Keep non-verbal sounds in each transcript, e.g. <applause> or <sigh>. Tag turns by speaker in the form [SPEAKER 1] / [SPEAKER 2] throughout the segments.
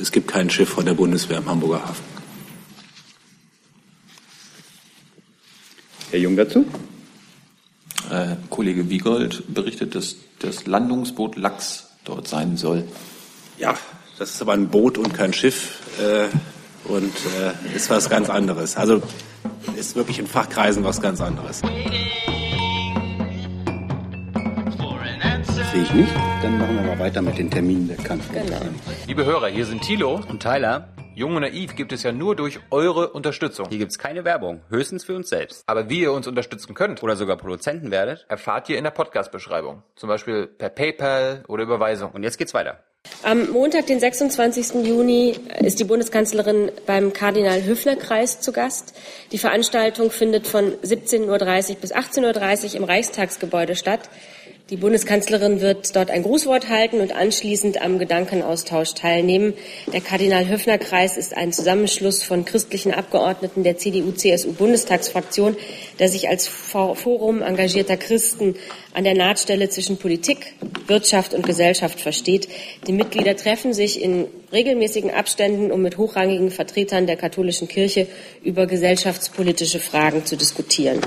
[SPEAKER 1] Es gibt kein Schiff von der Bundeswehr im Hamburger Hafen.
[SPEAKER 2] Herr Jung dazu?
[SPEAKER 3] Äh, Kollege Wiegold berichtet, dass das Landungsboot Lachs dort sein soll.
[SPEAKER 1] Ja, das ist aber ein Boot und kein Schiff äh, und äh, ist was ganz anderes. Also ist wirklich in Fachkreisen was ganz anderes.
[SPEAKER 2] Sehe ich nicht. Dann machen wir mal weiter mit den Terminen der Kanzlerin. Genau.
[SPEAKER 4] Liebe Hörer, hier sind Thilo und Tyler. Jung und Naiv gibt es ja nur durch eure Unterstützung.
[SPEAKER 5] Hier gibt es keine Werbung, höchstens für uns selbst.
[SPEAKER 4] Aber wie ihr uns unterstützen könnt
[SPEAKER 5] oder sogar Produzenten werdet,
[SPEAKER 4] erfahrt ihr in der Podcast-Beschreibung. Zum Beispiel per PayPal oder Überweisung.
[SPEAKER 5] Und jetzt geht's weiter.
[SPEAKER 6] Am Montag, den 26. Juni, ist die Bundeskanzlerin beim Kardinal-Höfner-Kreis zu Gast. Die Veranstaltung findet von 17.30 Uhr bis 18.30 Uhr im Reichstagsgebäude statt. Die Bundeskanzlerin wird dort ein Grußwort halten und anschließend am Gedankenaustausch teilnehmen. Der Kardinal-Höfner-Kreis ist ein Zusammenschluss von christlichen Abgeordneten der CDU-CSU-Bundestagsfraktion, der sich als Forum engagierter Christen an der Nahtstelle zwischen Politik, Wirtschaft und Gesellschaft versteht. Die Mitglieder treffen sich in regelmäßigen Abständen, um mit hochrangigen Vertretern der katholischen Kirche über gesellschaftspolitische Fragen zu diskutieren.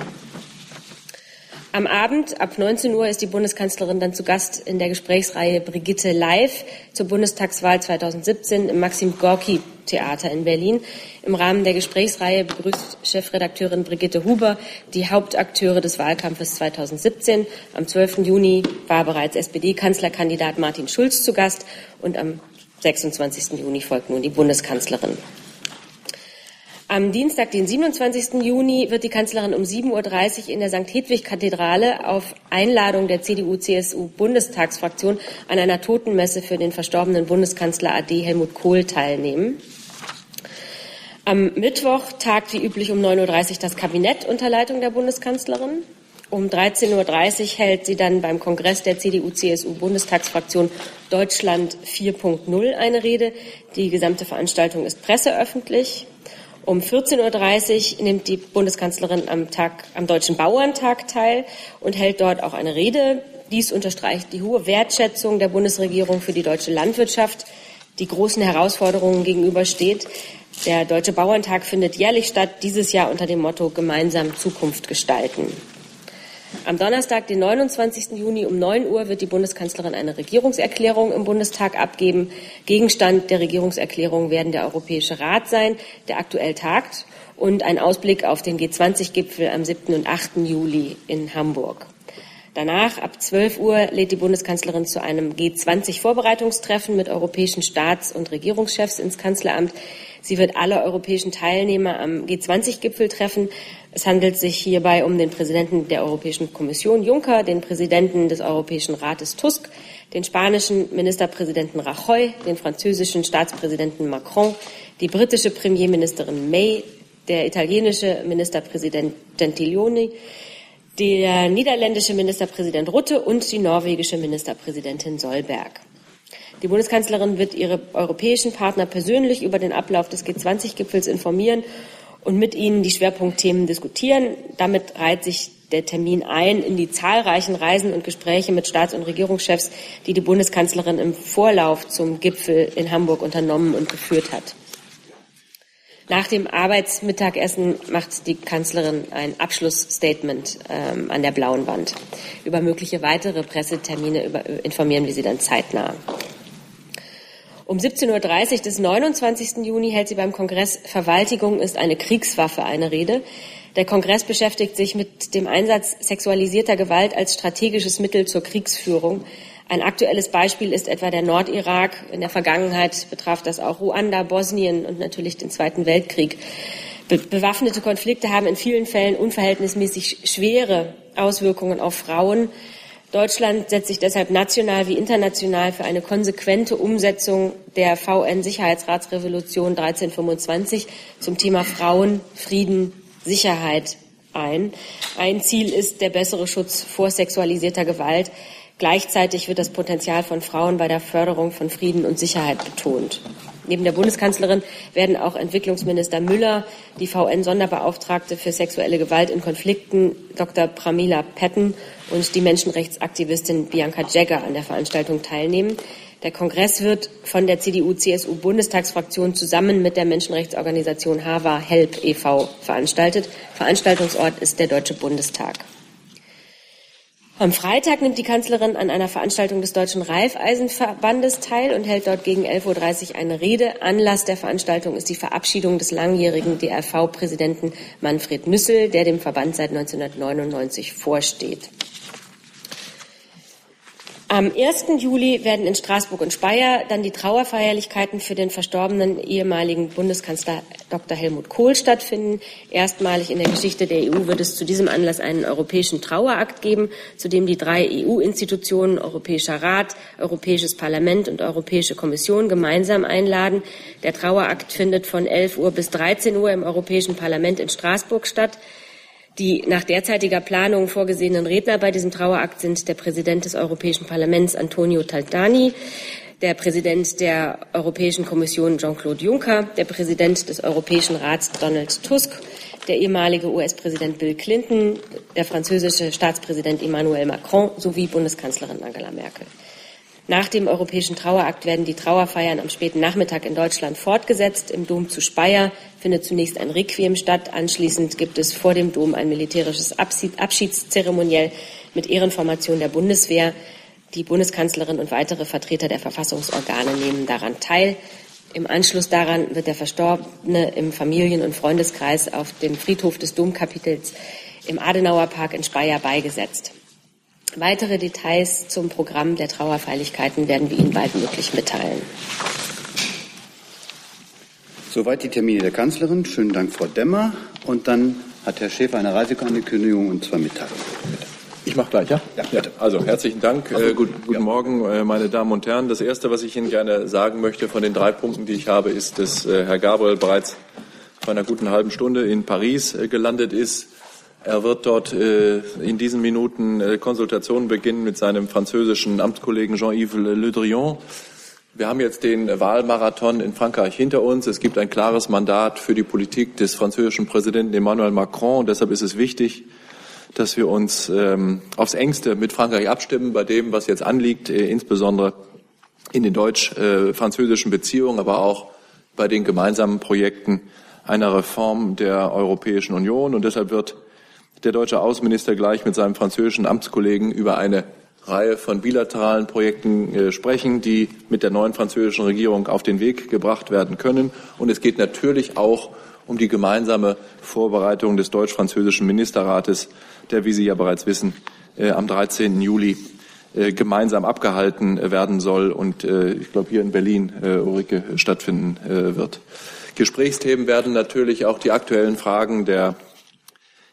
[SPEAKER 6] Am Abend ab 19 Uhr ist die Bundeskanzlerin dann zu Gast in der Gesprächsreihe Brigitte Live zur Bundestagswahl 2017 im Maxim Gorki Theater in Berlin. Im Rahmen der Gesprächsreihe begrüßt Chefredakteurin Brigitte Huber die Hauptakteure des Wahlkampfes 2017. Am 12. Juni war bereits SPD-Kanzlerkandidat Martin Schulz zu Gast und am 26. Juni folgt nun die Bundeskanzlerin. Am Dienstag, den 27. Juni, wird die Kanzlerin um 7.30 Uhr in der St. Hedwig-Kathedrale auf Einladung der CDU-CSU-Bundestagsfraktion an einer Totenmesse für den verstorbenen Bundeskanzler AD Helmut Kohl teilnehmen. Am Mittwoch tagt wie üblich um 9.30 Uhr das Kabinett unter Leitung der Bundeskanzlerin. Um 13.30 Uhr hält sie dann beim Kongress der CDU-CSU-Bundestagsfraktion Deutschland 4.0 eine Rede. Die gesamte Veranstaltung ist presseöffentlich. Um 14.30 Uhr nimmt die Bundeskanzlerin am, Tag, am Deutschen Bauerntag teil und hält dort auch eine Rede. Dies unterstreicht die hohe Wertschätzung der Bundesregierung für die deutsche Landwirtschaft, die großen Herausforderungen gegenübersteht. Der Deutsche Bauerntag findet jährlich statt, dieses Jahr unter dem Motto Gemeinsam Zukunft gestalten. Am Donnerstag, den 29. Juni um 9 Uhr wird die Bundeskanzlerin eine Regierungserklärung im Bundestag abgeben. Gegenstand der Regierungserklärung werden der Europäische Rat sein, der aktuell tagt, und ein Ausblick auf den G20-Gipfel am 7. und 8. Juli in Hamburg. Danach, ab 12 Uhr, lädt die Bundeskanzlerin zu einem G20-Vorbereitungstreffen mit europäischen Staats- und Regierungschefs ins Kanzleramt. Sie wird alle europäischen Teilnehmer am G20-Gipfel treffen. Es handelt sich hierbei um den Präsidenten der Europäischen Kommission Juncker, den Präsidenten des Europäischen Rates Tusk, den spanischen Ministerpräsidenten Rajoy, den französischen Staatspräsidenten Macron, die britische Premierministerin May, der italienische Ministerpräsident Gentiloni, der niederländische Ministerpräsident Rutte und die norwegische Ministerpräsidentin Solberg. Die Bundeskanzlerin wird ihre europäischen Partner persönlich über den Ablauf des G20-Gipfels informieren und mit ihnen die Schwerpunktthemen diskutieren. Damit reiht sich der Termin ein in die zahlreichen Reisen und Gespräche mit Staats- und Regierungschefs, die die Bundeskanzlerin im Vorlauf zum Gipfel in Hamburg unternommen und geführt hat. Nach dem Arbeitsmittagessen macht die Kanzlerin ein Abschlussstatement ähm, an der blauen Wand. Über mögliche weitere Pressetermine über, informieren wir Sie dann zeitnah. Um 17.30 Uhr des 29. Juni hält sie beim Kongress Verwaltigung ist eine Kriegswaffe eine Rede. Der Kongress beschäftigt sich mit dem Einsatz sexualisierter Gewalt als strategisches Mittel zur Kriegsführung. Ein aktuelles Beispiel ist etwa der Nordirak. In der Vergangenheit betraf das auch Ruanda, Bosnien und natürlich den Zweiten Weltkrieg. Be bewaffnete Konflikte haben in vielen Fällen unverhältnismäßig schwere Auswirkungen auf Frauen. Deutschland setzt sich deshalb national wie international für eine konsequente Umsetzung der VN-Sicherheitsratsrevolution 1325 zum Thema Frauen, Frieden, Sicherheit ein. Ein Ziel ist der bessere Schutz vor sexualisierter Gewalt. Gleichzeitig wird das Potenzial von Frauen bei der Förderung von Frieden und Sicherheit betont. Neben der Bundeskanzlerin werden auch Entwicklungsminister Müller, die VN-Sonderbeauftragte für sexuelle Gewalt in Konflikten, Dr. Pramila Petten und die Menschenrechtsaktivistin Bianca Jagger an der Veranstaltung teilnehmen. Der Kongress wird von der CDU-CSU-Bundestagsfraktion zusammen mit der Menschenrechtsorganisation Hava Help e.V. veranstaltet. Veranstaltungsort ist der Deutsche Bundestag. Am Freitag nimmt die Kanzlerin an einer Veranstaltung des Deutschen Raiffeisenverbandes teil und hält dort gegen 11.30 Uhr eine Rede. Anlass der Veranstaltung ist die Verabschiedung des langjährigen DRV-Präsidenten Manfred Nüssel, der dem Verband seit 1999 vorsteht. Am 1. Juli werden in Straßburg und Speyer dann die Trauerfeierlichkeiten für den verstorbenen ehemaligen Bundeskanzler Dr. Helmut Kohl stattfinden. Erstmalig in der Geschichte der EU wird es zu diesem Anlass einen europäischen Trauerakt geben, zu dem die drei EU-Institutionen Europäischer Rat, Europäisches Parlament und Europäische Kommission gemeinsam einladen. Der Trauerakt findet von 11 Uhr bis 13 Uhr im Europäischen Parlament in Straßburg statt. Die nach derzeitiger Planung vorgesehenen Redner bei diesem Trauerakt sind der Präsident des Europäischen Parlaments Antonio Taltani, der Präsident der Europäischen Kommission Jean-Claude Juncker, der Präsident des Europäischen Rats Donald Tusk, der ehemalige US-Präsident Bill Clinton, der französische Staatspräsident Emmanuel Macron sowie Bundeskanzlerin Angela Merkel. Nach dem europäischen Trauerakt werden die Trauerfeiern am späten Nachmittag in Deutschland fortgesetzt. Im Dom zu Speyer findet zunächst ein Requiem statt. Anschließend gibt es vor dem Dom ein militärisches Abschiedszeremoniell mit Ehrenformation der Bundeswehr. Die Bundeskanzlerin und weitere Vertreter der Verfassungsorgane nehmen daran teil. Im Anschluss daran wird der Verstorbene im Familien- und Freundeskreis auf dem Friedhof des Domkapitels im Adenauer Park in Speyer beigesetzt. Weitere Details zum Programm der Trauerfeierlichkeiten werden wir Ihnen baldmöglich mitteilen.
[SPEAKER 2] Soweit die Termine der Kanzlerin. Schönen Dank, Frau Demmer. Und dann hat Herr Schäfer eine Reiseankündigung und zwei Mitteilungen.
[SPEAKER 7] Ich mache gleich, ja? Ja, bitte. Also herzlichen Dank. Also, gut, guten ja. Morgen, äh, meine Damen und Herren. Das Erste, was ich Ihnen gerne sagen möchte von den drei Punkten, die ich habe, ist, dass äh, Herr Gabriel bereits vor einer guten halben Stunde in Paris gelandet ist. Er wird dort in diesen Minuten Konsultationen beginnen mit seinem französischen Amtskollegen Jean-Yves Le Drian. Wir haben jetzt den Wahlmarathon in Frankreich hinter uns. Es gibt ein klares Mandat für die Politik des französischen Präsidenten Emmanuel Macron. Und deshalb ist es wichtig, dass wir uns ähm, aufs engste mit Frankreich abstimmen bei dem, was jetzt anliegt, äh, insbesondere in den deutsch-französischen Beziehungen, aber auch bei den gemeinsamen Projekten einer Reform der Europäischen Union. Und deshalb wird der deutsche Außenminister gleich mit seinem französischen Amtskollegen über eine Reihe von bilateralen Projekten äh, sprechen, die mit der neuen französischen Regierung auf den Weg gebracht werden können. Und es geht natürlich auch um die gemeinsame Vorbereitung des deutsch-französischen Ministerrates, der, wie Sie ja bereits wissen, äh, am 13. Juli äh, gemeinsam abgehalten werden soll und ich glaube hier in Berlin, Ulrike, stattfinden wird. Gesprächsthemen werden natürlich auch die aktuellen Fragen der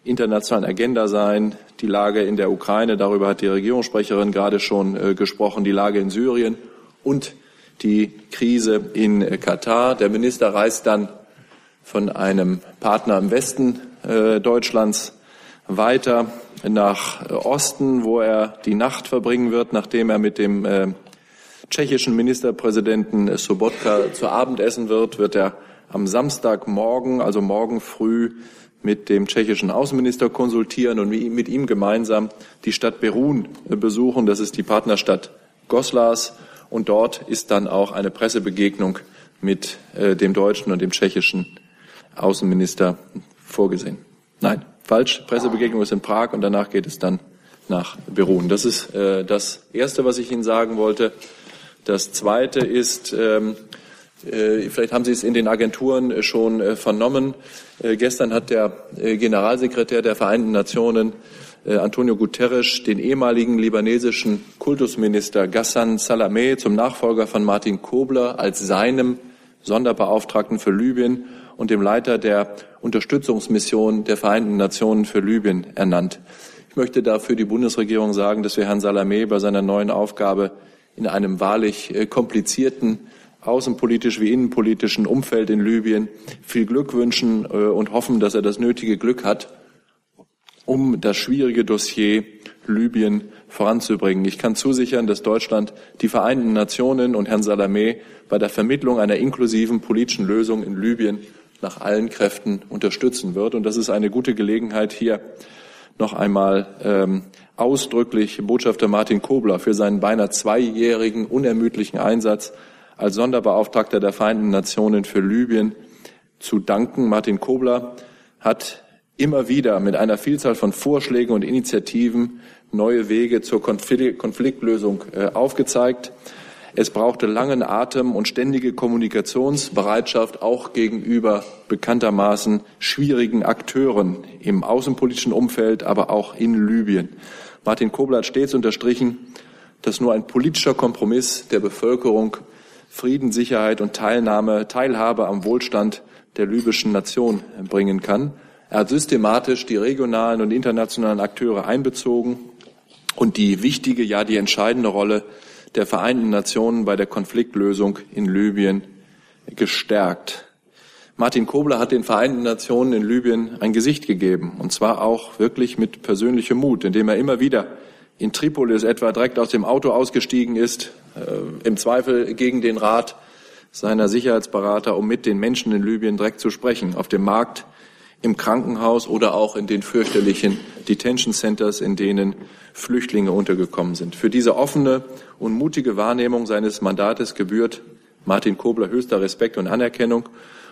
[SPEAKER 7] internationalen Agenda sein, die Lage in der Ukraine, darüber hat die Regierungssprecherin gerade schon äh, gesprochen, die Lage in Syrien und die Krise in äh, Katar. Der Minister reist dann von einem Partner im Westen äh, Deutschlands weiter nach äh, Osten, wo er die Nacht verbringen wird, nachdem er mit dem äh, tschechischen Ministerpräsidenten Sobotka zu Abend essen wird, wird er am Samstagmorgen, also morgen früh, mit dem tschechischen Außenminister konsultieren und mit ihm gemeinsam die Stadt Berun besuchen. Das ist die Partnerstadt Goslas. Und dort ist dann auch eine Pressebegegnung mit äh, dem deutschen und dem tschechischen Außenminister vorgesehen. Nein, falsch. Pressebegegnung ist in Prag und danach geht es dann nach Berun. Das ist äh, das Erste, was ich Ihnen sagen wollte. Das Zweite ist, ähm, äh, vielleicht haben Sie es in den Agenturen äh, schon äh, vernommen. Gestern hat der Generalsekretär der Vereinten Nationen Antonio Guterres den ehemaligen libanesischen Kultusminister Ghassan Salameh zum Nachfolger von Martin Kobler als seinem Sonderbeauftragten für Libyen und dem Leiter der Unterstützungsmission der Vereinten Nationen für Libyen ernannt. Ich möchte dafür die Bundesregierung sagen, dass wir Herrn Salameh bei seiner neuen Aufgabe in einem wahrlich komplizierten außenpolitisch wie innenpolitischen Umfeld in Libyen viel Glück wünschen äh, und hoffen, dass er das nötige Glück hat, um das schwierige Dossier Libyen voranzubringen. Ich kann zusichern, dass Deutschland die Vereinten Nationen und Herrn Salamé bei der Vermittlung einer inklusiven politischen Lösung in Libyen nach allen Kräften unterstützen wird. Und das ist eine gute Gelegenheit, hier noch einmal ähm, ausdrücklich Botschafter Martin Kobler für seinen beinahe zweijährigen unermüdlichen Einsatz als Sonderbeauftragter der Vereinten Nationen für Libyen zu danken. Martin Kobler hat immer wieder mit einer Vielzahl von Vorschlägen und Initiativen neue Wege zur Konfliktlösung äh, aufgezeigt. Es brauchte langen Atem und ständige Kommunikationsbereitschaft auch gegenüber bekanntermaßen schwierigen Akteuren im außenpolitischen Umfeld, aber auch in Libyen. Martin Kobler hat stets unterstrichen, dass nur ein politischer Kompromiss der Bevölkerung Frieden, Sicherheit und Teilnahme, Teilhabe am Wohlstand der libyschen Nation bringen kann. Er hat systematisch die regionalen und internationalen Akteure einbezogen und die wichtige, ja die entscheidende Rolle der Vereinten Nationen bei der Konfliktlösung in Libyen gestärkt. Martin Kobler hat den Vereinten Nationen in Libyen ein Gesicht gegeben, und zwar auch wirklich mit persönlichem Mut, indem er immer wieder in Tripolis etwa direkt aus dem Auto ausgestiegen ist, äh, im Zweifel gegen den Rat seiner Sicherheitsberater, um mit den Menschen in Libyen direkt zu sprechen, auf dem Markt, im Krankenhaus oder auch in den fürchterlichen Detention Centers, in denen Flüchtlinge untergekommen sind. Für diese offene und mutige Wahrnehmung seines Mandates gebührt Martin Kobler höchster Respekt und Anerkennung.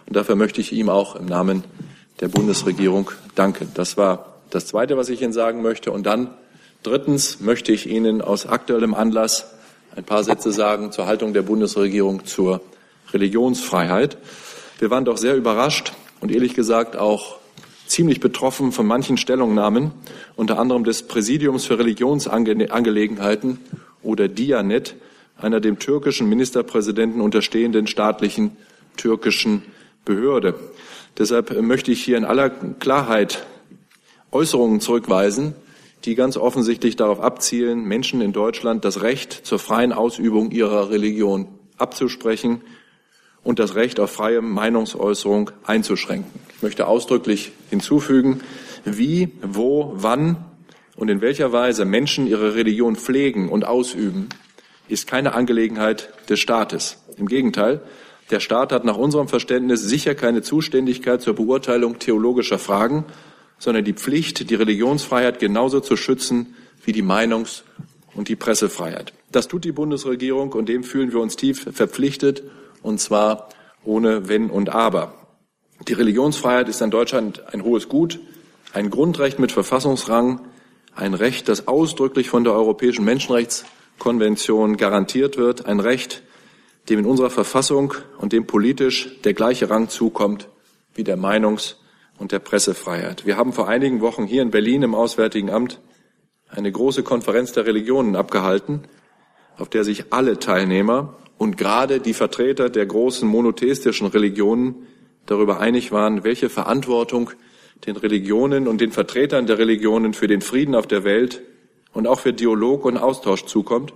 [SPEAKER 7] Und dafür möchte ich ihm auch im Namen der Bundesregierung danken. Das war das Zweite, was ich Ihnen sagen möchte. Und dann drittens möchte ich Ihnen aus aktuellem Anlass ein paar Sätze sagen zur Haltung der Bundesregierung zur Religionsfreiheit. Wir waren doch sehr überrascht und ehrlich gesagt auch ziemlich betroffen von manchen Stellungnahmen, unter anderem des Präsidiums für Religionsangelegenheiten oder Dianet, einer dem türkischen Ministerpräsidenten unterstehenden staatlichen türkischen Behörde. Deshalb möchte ich hier in aller Klarheit Äußerungen zurückweisen, die ganz offensichtlich darauf abzielen, Menschen in Deutschland das Recht zur freien Ausübung ihrer Religion abzusprechen und das Recht auf freie Meinungsäußerung einzuschränken. Ich möchte ausdrücklich hinzufügen, wie, wo, wann und in welcher Weise Menschen ihre Religion pflegen und ausüben, ist keine Angelegenheit des Staates. Im Gegenteil, der Staat hat nach unserem Verständnis sicher keine Zuständigkeit zur Beurteilung theologischer Fragen, sondern die Pflicht, die Religionsfreiheit genauso zu schützen wie die Meinungs- und die Pressefreiheit. Das tut die Bundesregierung und dem fühlen wir uns tief verpflichtet, und zwar ohne Wenn und Aber. Die Religionsfreiheit ist in Deutschland ein hohes Gut, ein Grundrecht mit Verfassungsrang, ein Recht, das ausdrücklich von der Europäischen Menschenrechtskonvention garantiert wird, ein Recht, dem in unserer Verfassung und dem politisch der gleiche Rang zukommt wie der Meinungs- und der Pressefreiheit. Wir haben vor einigen Wochen hier in Berlin im Auswärtigen Amt eine große Konferenz der Religionen abgehalten, auf der sich alle Teilnehmer und gerade die Vertreter der großen monotheistischen Religionen darüber einig waren, welche Verantwortung den Religionen und den Vertretern der Religionen für den Frieden auf der Welt und auch für Dialog und Austausch zukommt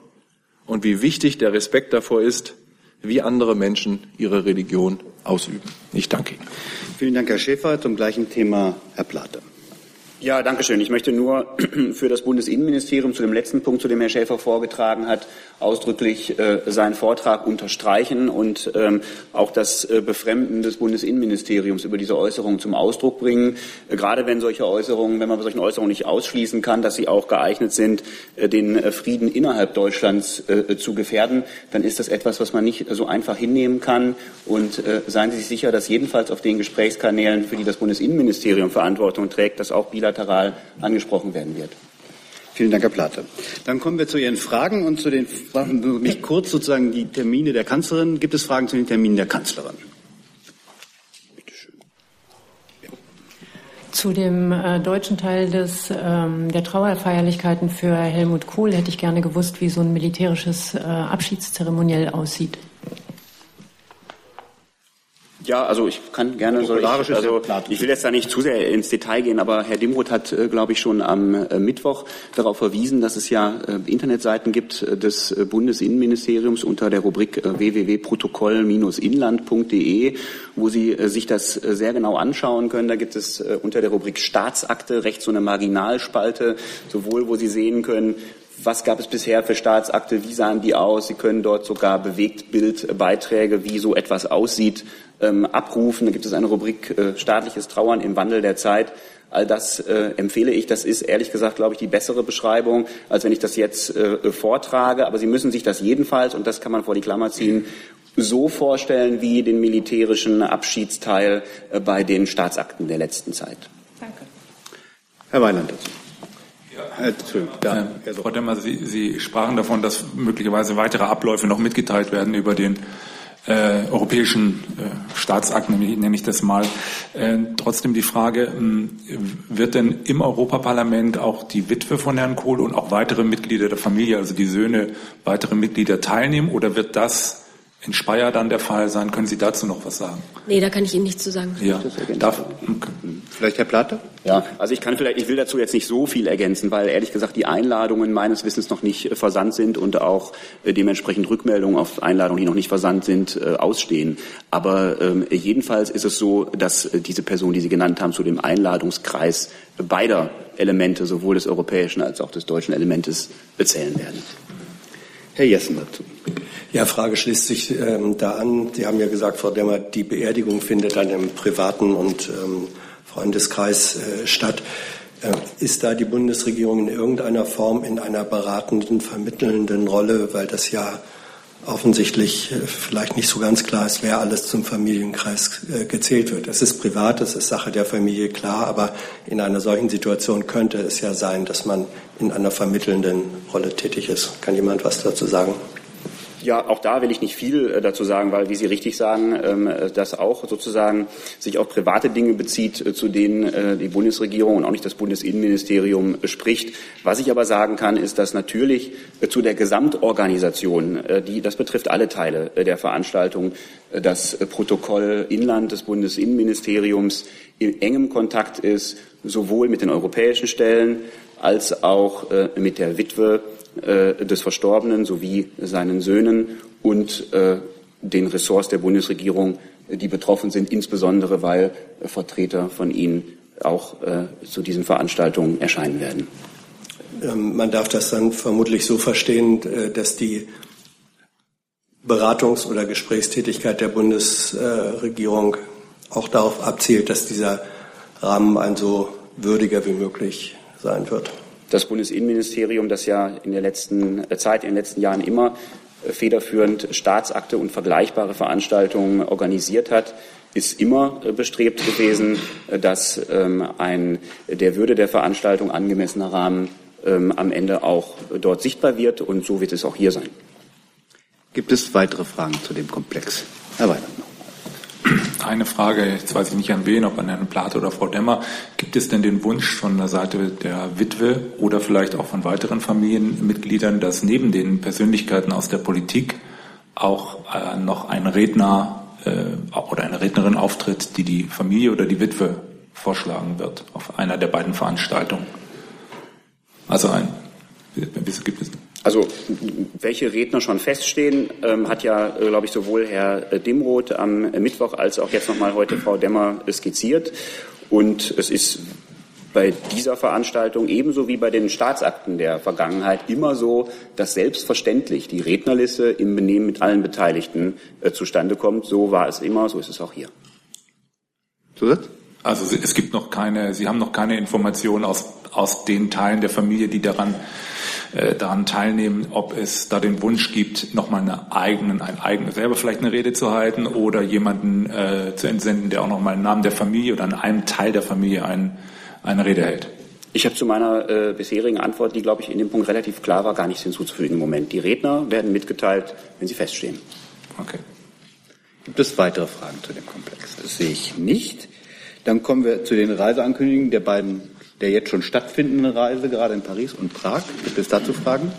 [SPEAKER 7] und wie wichtig der Respekt davor ist, wie andere Menschen ihre Religion ausüben. Ich danke Ihnen.
[SPEAKER 2] Vielen Dank, Herr Schäfer. Zum gleichen Thema Herr Plate.
[SPEAKER 8] Ja, danke schön. Ich möchte nur <clears throat> für das Bundesinnenministerium zu dem letzten Punkt, zu dem Herr Schäfer vorgetragen hat, ausdrücklich äh, seinen Vortrag unterstreichen und ähm, auch das äh, Befremden des Bundesinnenministeriums über diese Äußerungen zum Ausdruck bringen. Äh, gerade wenn solche Äußerungen, wenn man bei solchen Äußerungen nicht ausschließen kann, dass sie auch geeignet sind, äh, den äh, Frieden innerhalb Deutschlands äh, zu gefährden, dann ist das etwas, was man nicht so einfach hinnehmen kann. Und seien Sie sich sicher, dass jedenfalls auf den Gesprächskanälen, für die das Bundesinnenministerium Verantwortung trägt, das auch bilateral angesprochen werden wird.
[SPEAKER 2] Vielen Dank, Herr Plate. Dann kommen wir zu Ihren Fragen und zu den Fragen, mich kurz sozusagen die Termine der Kanzlerin. Gibt es Fragen zu den Terminen der Kanzlerin?
[SPEAKER 9] Bitte schön. Zu dem äh, deutschen Teil des, ähm, der Trauerfeierlichkeiten für Helmut Kohl hätte ich gerne gewusst, wie so ein militärisches äh, Abschiedszeremoniell aussieht.
[SPEAKER 8] Ja, also ich kann gerne so. Ich, also ich will jetzt da nicht zu sehr ins Detail gehen, aber Herr Dimroth hat, äh, glaube ich, schon am äh, Mittwoch darauf verwiesen, dass es ja äh, Internetseiten gibt des Bundesinnenministeriums unter der Rubrik www.protokoll-inland.de, wo Sie sich das sehr genau anschauen können. Da gibt es unter der Rubrik Staatsakte rechts so eine Marginalspalte, sowohl wo Sie sehen können, was gab es bisher für Staatsakte, wie sahen die aus. Sie können dort sogar Bewegtbildbeiträge, wie so etwas aussieht, ähm, abrufen. Da gibt es eine Rubrik äh, staatliches Trauern im Wandel der Zeit. All das äh, empfehle ich. Das ist ehrlich gesagt, glaube ich, die bessere Beschreibung, als wenn ich das jetzt äh, vortrage. Aber Sie müssen sich das jedenfalls, und das kann man vor die Klammer ziehen, so vorstellen wie den militärischen Abschiedsteil äh, bei den Staatsakten der letzten Zeit.
[SPEAKER 6] Danke.
[SPEAKER 2] Herr Weiland dazu.
[SPEAKER 10] Ja, äh, Frau Demmer, Sie, Sie sprachen davon, dass möglicherweise weitere Abläufe noch mitgeteilt werden über den äh, europäischen äh, Staatsakten, nenne ich das mal. Äh, trotzdem die Frage, äh, wird denn im Europaparlament auch die Witwe von Herrn Kohl und auch weitere Mitglieder der Familie, also die Söhne, weitere Mitglieder teilnehmen oder wird das in Speyer dann der Fall sein? Können Sie dazu noch was sagen?
[SPEAKER 6] Nee, da kann ich Ihnen nichts zu sagen.
[SPEAKER 10] Ja, darf,
[SPEAKER 2] vielleicht Herr Platte?
[SPEAKER 8] Ja, also ich kann vielleicht, ich will dazu jetzt nicht so viel ergänzen, weil ehrlich gesagt die Einladungen meines Wissens noch nicht äh, versandt sind und auch äh, dementsprechend Rückmeldungen auf Einladungen, die noch nicht versandt sind, äh, ausstehen. Aber ähm, jedenfalls ist es so, dass diese Person, die Sie genannt haben, zu dem Einladungskreis beider Elemente, sowohl des europäischen als auch des deutschen Elementes, bezählen werden.
[SPEAKER 2] Herr Jessen dazu.
[SPEAKER 11] Ja, Frage schließt sich ähm, da an. Sie haben ja gesagt, Frau Demmer, die Beerdigung findet dann im privaten und ähm, Freundeskreis äh, statt. Äh, ist da die Bundesregierung in irgendeiner Form in einer beratenden, vermittelnden Rolle, weil das ja offensichtlich äh, vielleicht nicht so ganz klar ist, wer alles zum Familienkreis äh, gezählt wird. Es ist privat, es ist Sache der Familie, klar, aber in einer solchen Situation könnte es ja sein, dass man in einer vermittelnden Rolle tätig ist. Kann jemand was dazu sagen?
[SPEAKER 8] Ja, auch da will ich nicht viel äh, dazu sagen, weil, wie Sie richtig sagen, ähm, äh, das auch sozusagen sich auf private Dinge bezieht, äh, zu denen die Bundesregierung und auch nicht das Bundesinnenministerium spricht. Was ich aber sagen kann, ist, dass natürlich zu der Gesamtorganisation, die, das betrifft alle Teile der Veranstaltung, das Protokoll Inland des Bundesinnenministeriums in engem Kontakt ist, sowohl mit den europäischen Stellen als auch mit der Witwe des Verstorbenen sowie seinen Söhnen und äh, den Ressorts der Bundesregierung, die betroffen sind, insbesondere weil Vertreter von ihnen auch äh, zu diesen Veranstaltungen erscheinen werden.
[SPEAKER 11] Ähm, man darf das dann vermutlich so verstehen, dass die Beratungs- oder Gesprächstätigkeit der Bundesregierung auch darauf abzielt, dass dieser Rahmen ein so würdiger wie möglich sein wird
[SPEAKER 8] das Bundesinnenministerium, das ja in der letzten äh, Zeit, in den letzten Jahren immer äh, federführend Staatsakte und vergleichbare Veranstaltungen organisiert hat, ist immer äh, bestrebt gewesen, dass ähm, ein der Würde der Veranstaltung angemessener Rahmen ähm, am Ende auch dort sichtbar wird. Und so wird es auch hier sein.
[SPEAKER 2] Gibt es weitere Fragen zu dem Komplex? Herr Weiland
[SPEAKER 10] eine Frage, jetzt weiß ich nicht an wen, ob an Herrn Plate oder Frau Demmer. Gibt es denn den Wunsch von der Seite der Witwe oder vielleicht auch von weiteren Familienmitgliedern, dass neben den Persönlichkeiten aus der Politik auch äh, noch ein Redner äh, oder eine Rednerin auftritt, die die Familie oder die Witwe vorschlagen wird auf einer der beiden Veranstaltungen? Also ein,
[SPEAKER 8] gibt es also welche Redner schon feststehen, ähm, hat ja, äh, glaube ich, sowohl Herr äh, Dimroth am Mittwoch als auch jetzt nochmal heute Frau Demmer skizziert. Und es ist bei dieser Veranstaltung ebenso wie bei den Staatsakten der Vergangenheit immer so, dass selbstverständlich die Rednerliste im Benehmen mit allen Beteiligten äh, zustande kommt. So war es immer, so ist es auch hier.
[SPEAKER 10] Zusatz? Also es gibt noch keine, Sie haben noch keine Informationen aus, aus den Teilen der Familie, die daran äh, daran teilnehmen, ob es da den Wunsch gibt, nochmal eine eigenen, ein eigenes, selber vielleicht eine Rede zu halten oder jemanden äh, zu entsenden, der auch nochmal im Namen der Familie oder an einem Teil der Familie ein, eine Rede hält.
[SPEAKER 8] Ich habe zu meiner äh, bisherigen Antwort, die, glaube ich, in dem Punkt relativ klar war, gar nichts hinzuzufügen im Moment. Die Redner werden mitgeteilt, wenn sie feststehen.
[SPEAKER 2] Okay. Gibt es weitere Fragen zu dem Komplex? Das sehe ich nicht. Dann kommen wir zu den Reiseankündigungen der beiden der jetzt schon stattfindenden Reise, gerade in Paris und Prag. Gibt es dazu Fragen?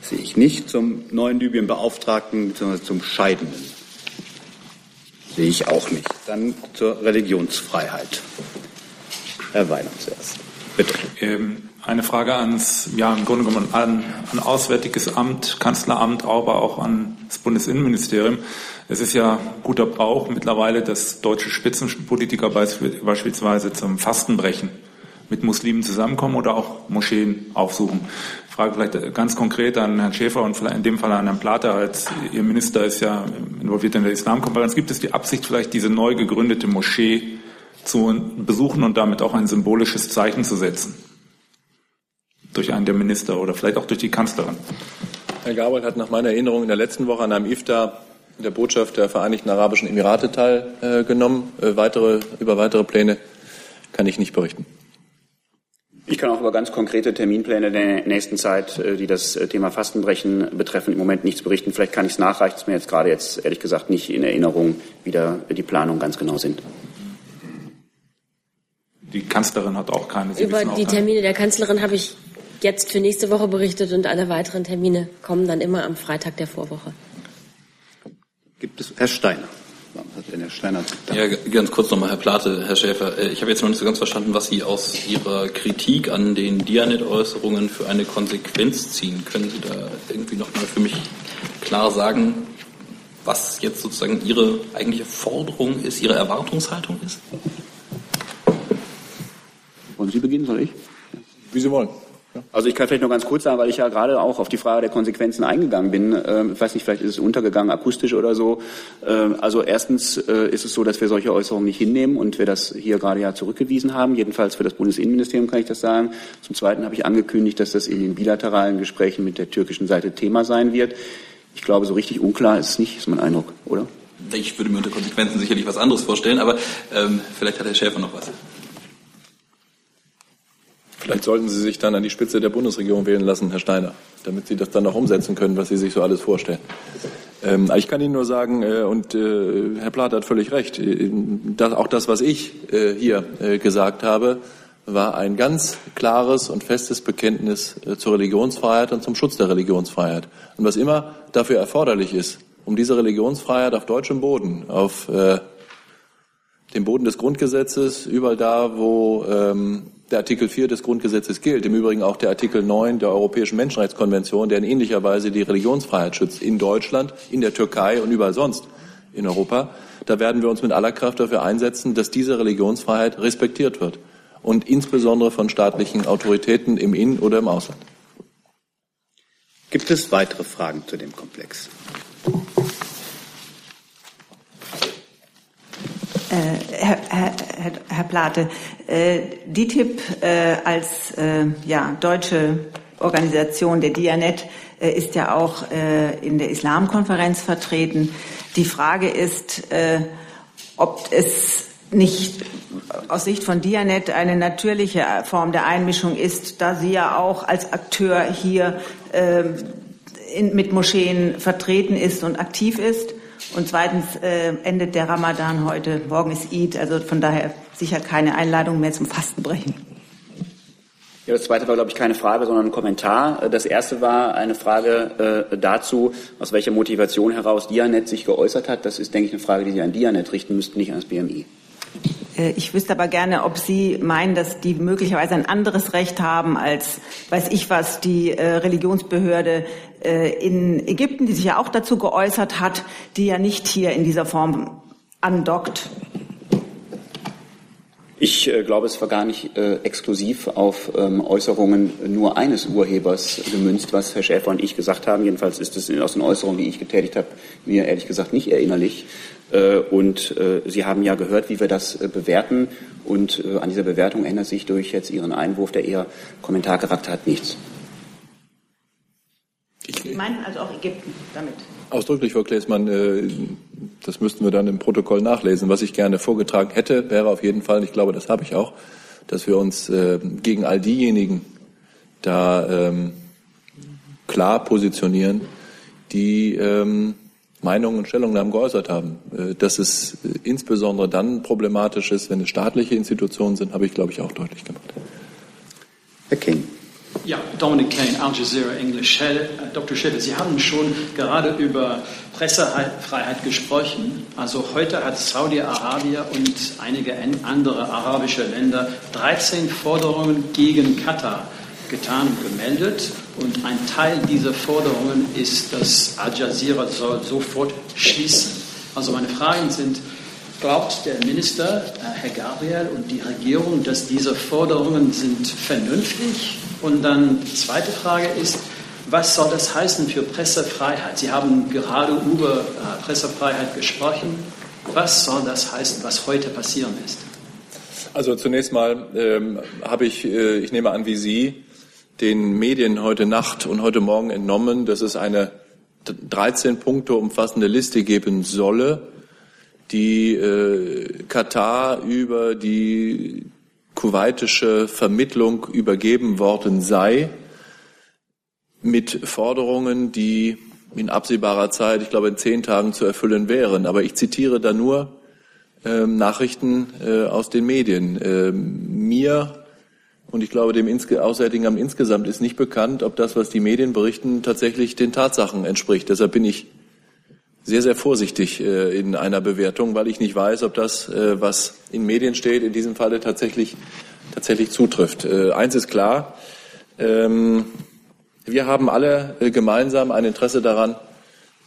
[SPEAKER 2] Sehe ich nicht. Zum neuen Libyen-Beauftragten bzw. zum Scheidenden? Sehe ich auch nicht. Dann zur Religionsfreiheit. Herr Weiland zuerst. Bitte.
[SPEAKER 10] Ähm, eine Frage ans, ja, im Grunde genommen an, an Auswärtiges Amt, Kanzleramt, aber auch an das Bundesinnenministerium. Es ist ja guter Brauch mittlerweile, dass deutsche Spitzenpolitiker beispielsweise zum Fastenbrechen mit Muslimen zusammenkommen oder auch Moscheen aufsuchen. Frage vielleicht ganz konkret an Herrn Schäfer und in dem Fall an Herrn Plater, als Ihr Minister ist ja involviert in der Islamkonferenz. Gibt es die Absicht, vielleicht diese neu gegründete Moschee zu besuchen und damit auch ein symbolisches Zeichen zu setzen? Durch einen der Minister oder vielleicht auch durch die Kanzlerin?
[SPEAKER 7] Herr Gabriel hat nach meiner Erinnerung in der letzten Woche an einem IFTA in der Botschaft der Vereinigten Arabischen Emirate teilgenommen. Äh, weitere, über weitere Pläne kann ich nicht berichten.
[SPEAKER 8] Ich kann auch über ganz konkrete Terminpläne der nächsten Zeit, äh, die das äh, Thema Fastenbrechen betreffen, im Moment nichts berichten. Vielleicht kann ich es nachreichen. Es mir jetzt gerade jetzt ehrlich gesagt nicht in Erinnerung, wie da die Planungen ganz genau sind.
[SPEAKER 10] Die Kanzlerin hat auch keine.
[SPEAKER 6] Sie über die Termine der Kanzlerin habe ich jetzt für nächste Woche berichtet und alle weiteren Termine kommen dann immer am Freitag der Vorwoche.
[SPEAKER 2] Gibt es Herr Steiner?
[SPEAKER 12] Ja, ganz kurz nochmal, Herr Plate, Herr Schäfer. Äh, ich habe jetzt noch nicht so ganz verstanden, was Sie aus Ihrer Kritik an den Dianet-Äußerungen für eine Konsequenz ziehen. Können Sie da irgendwie nochmal für mich klar sagen, was jetzt sozusagen Ihre eigentliche Forderung ist, Ihre Erwartungshaltung ist?
[SPEAKER 8] Wollen Sie beginnen, soll ich?
[SPEAKER 7] Wie Sie wollen.
[SPEAKER 8] Also ich kann vielleicht noch ganz kurz sagen, weil ich ja gerade auch auf die Frage der Konsequenzen eingegangen bin. Ähm, ich weiß nicht, vielleicht ist es untergegangen, akustisch oder so. Ähm, also erstens äh, ist es so, dass wir solche Äußerungen nicht hinnehmen und wir das hier gerade ja zurückgewiesen haben. Jedenfalls für das Bundesinnenministerium kann ich das sagen. Zum Zweiten habe ich angekündigt, dass das in den bilateralen Gesprächen mit der türkischen Seite Thema sein wird. Ich glaube, so richtig unklar ist es nicht, ist mein Eindruck, oder?
[SPEAKER 12] Ich würde mir unter Konsequenzen sicherlich was anderes vorstellen, aber ähm, vielleicht hat Herr Schäfer noch was.
[SPEAKER 7] Vielleicht sollten Sie sich dann an die Spitze der Bundesregierung wählen lassen, Herr Steiner, damit Sie das dann auch umsetzen können, was Sie sich so alles vorstellen. Ähm, ich kann Ihnen nur sagen, äh, und äh, Herr Plath hat völlig recht, äh, dass auch das, was ich äh, hier äh, gesagt habe, war ein ganz klares und festes Bekenntnis äh, zur Religionsfreiheit und zum Schutz der Religionsfreiheit. Und was immer dafür erforderlich ist, um diese Religionsfreiheit auf deutschem Boden, auf dem Boden des Grundgesetzes, überall da, wo ähm, der Artikel 4 des Grundgesetzes gilt, im Übrigen auch der Artikel 9 der Europäischen Menschenrechtskonvention, der in ähnlicher Weise die Religionsfreiheit schützt, in Deutschland, in der Türkei und überall sonst in Europa. Da werden wir uns mit aller Kraft dafür einsetzen, dass diese Religionsfreiheit respektiert wird und insbesondere von staatlichen Autoritäten im In- oder im Ausland.
[SPEAKER 2] Gibt es weitere Fragen zu dem Komplex?
[SPEAKER 13] Herr, Herr, Herr Plate, äh, DITIB äh, als äh, ja, deutsche Organisation der Dianet äh, ist ja auch äh, in der Islamkonferenz vertreten. Die Frage ist, äh, ob es nicht aus Sicht von Dianet eine natürliche Form der Einmischung ist, da sie ja auch als Akteur hier äh, in, mit Moscheen vertreten ist und aktiv ist. Und zweitens äh, endet der Ramadan heute, morgen ist Eid, also von daher sicher keine Einladung mehr zum Fastenbrechen.
[SPEAKER 8] Ja, das zweite war, glaube ich, keine Frage, sondern ein Kommentar. Das erste war eine Frage äh, dazu, aus welcher Motivation heraus Dianet sich geäußert hat. Das ist, denke ich, eine Frage, die Sie an Dianet richten müssten, nicht an das BMI.
[SPEAKER 13] Äh, ich wüsste aber gerne, ob Sie meinen, dass die möglicherweise ein anderes Recht haben als, weiß ich was, die äh, Religionsbehörde äh, in Ägypten, die sich ja auch dazu geäußert hat, die ja nicht hier in dieser Form andockt.
[SPEAKER 8] Ich äh, glaube, es war gar nicht äh, exklusiv auf ähm, Äußerungen nur eines Urhebers gemünzt, was Herr Schäfer und ich gesagt haben. Jedenfalls ist es aus den Äußerungen, die ich getätigt habe, mir ehrlich gesagt nicht erinnerlich. Äh, und äh, Sie haben ja gehört, wie wir das äh, bewerten. Und an dieser Bewertung ändert sich durch jetzt Ihren Einwurf, der eher Kommentarcharakter hat, nichts.
[SPEAKER 13] Sie meinten also auch Ägypten damit?
[SPEAKER 7] Ausdrücklich, Frau Klesmann, das müssten wir dann im Protokoll nachlesen. Was ich gerne vorgetragen hätte, wäre auf jeden Fall, ich glaube, das habe ich auch, dass wir uns gegen all diejenigen da ähm, klar positionieren, die ähm, Meinungen und Stellungnahmen geäußert haben. Äh, dass es äh, insbesondere dann problematisch ist, wenn es staatliche Institutionen sind, habe ich, glaube ich, auch deutlich gemacht.
[SPEAKER 2] Herr King.
[SPEAKER 14] Ja, Dominic Kane, Al Jazeera English. Herr äh, Dr. Schäfer, Sie haben schon gerade über Pressefreiheit gesprochen. Also heute hat Saudi-Arabien und einige andere arabische Länder 13 Forderungen gegen Katar getan und gemeldet. Und ein Teil dieser Forderungen ist, dass Al Jazeera soll sofort schließen. Also meine Fragen sind, Glaubt der Minister, äh, Herr Gabriel und die Regierung, dass diese Forderungen sind vernünftig? Und dann die zweite Frage ist, was soll das heißen für Pressefreiheit? Sie haben gerade über äh, Pressefreiheit gesprochen. Was soll das heißen, was heute passieren ist?
[SPEAKER 7] Also zunächst mal ähm, habe ich, äh, ich nehme an, wie Sie, den Medien heute Nacht und heute Morgen entnommen, dass es eine 13 Punkte umfassende Liste geben solle, die äh, Katar über die kuwaitische Vermittlung übergeben worden sei, mit Forderungen, die in absehbarer Zeit, ich glaube in zehn Tagen zu erfüllen wären. Aber ich zitiere da nur ähm, Nachrichten äh, aus den Medien. Ähm, mir und ich glaube dem Auswärtigen Amt insgesamt ist nicht bekannt, ob das, was die Medien berichten, tatsächlich den Tatsachen entspricht. Deshalb bin ich sehr, sehr vorsichtig äh, in einer Bewertung, weil ich nicht weiß, ob das, äh, was in Medien steht, in diesem Falle tatsächlich, tatsächlich zutrifft. Äh, eins ist klar, ähm, wir haben alle äh, gemeinsam ein Interesse daran,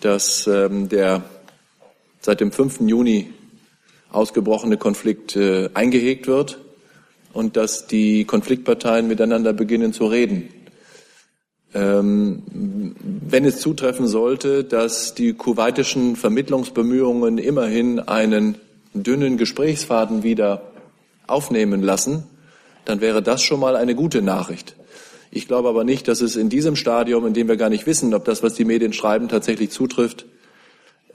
[SPEAKER 7] dass ähm, der seit dem 5. Juni ausgebrochene Konflikt äh, eingehegt wird und dass die Konfliktparteien miteinander beginnen zu reden. Ähm, wenn es zutreffen sollte, dass die kuwaitischen Vermittlungsbemühungen immerhin einen dünnen Gesprächsfaden wieder aufnehmen lassen, dann wäre das schon mal eine gute Nachricht. Ich glaube aber nicht, dass es in diesem Stadium, in dem wir gar nicht wissen, ob das, was die Medien schreiben, tatsächlich zutrifft,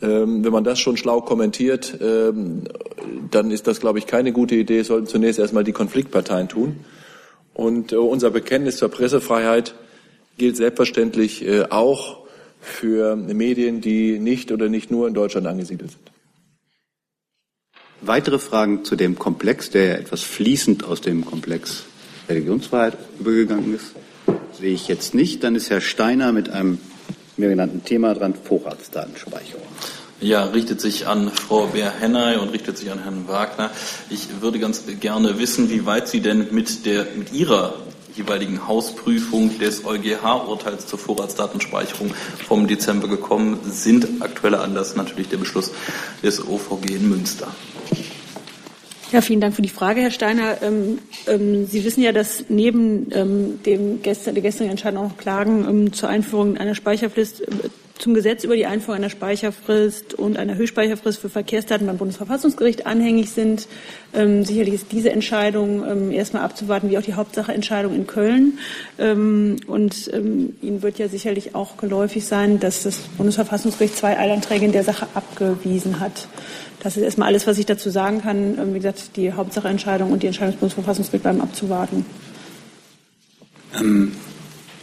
[SPEAKER 7] ähm, wenn man das schon schlau kommentiert, ähm, dann ist das, glaube ich, keine gute Idee. Es sollten zunächst erstmal die Konfliktparteien tun. Und äh, unser Bekenntnis zur Pressefreiheit gilt selbstverständlich äh, auch für Medien, die nicht oder nicht nur in Deutschland angesiedelt sind.
[SPEAKER 2] Weitere Fragen zu dem Komplex, der etwas fließend aus dem Komplex Religionsfreiheit übergegangen ist, sehe ich jetzt nicht. Dann ist Herr Steiner mit einem mir genannten Thema dran, Vorratsdatenspeicherung.
[SPEAKER 12] Ja, richtet sich an Frau Beer-Hennay und richtet sich an Herrn Wagner. Ich würde ganz gerne wissen, wie weit Sie denn mit, der, mit Ihrer jeweiligen Hausprüfung des EuGH-Urteils zur Vorratsdatenspeicherung vom Dezember gekommen sind. Aktueller Anlass natürlich der Beschluss des OVG in Münster.
[SPEAKER 15] Ja, vielen Dank für die Frage, Herr Steiner. Ähm, ähm, Sie wissen ja, dass neben ähm, dem gestern, der gestrigen Entscheidung auch Klagen ähm, zur Einführung einer Speicherfrist äh, zum Gesetz über die Einführung einer Speicherfrist und einer Höchstspeicherfrist für Verkehrsdaten beim Bundesverfassungsgericht anhängig sind. Ähm, sicherlich ist diese Entscheidung ähm, erstmal abzuwarten, wie auch die Hauptsacheentscheidung in Köln. Ähm, und ähm, Ihnen wird ja sicherlich auch geläufig sein, dass das Bundesverfassungsgericht zwei Eilanträge in der Sache abgewiesen hat. Das ist erstmal alles, was ich dazu sagen kann. Ähm, wie gesagt, die Hauptsacheentscheidung und die Entscheidung des Bundesverfassungsgerichts bleiben abzuwarten.
[SPEAKER 16] Ähm,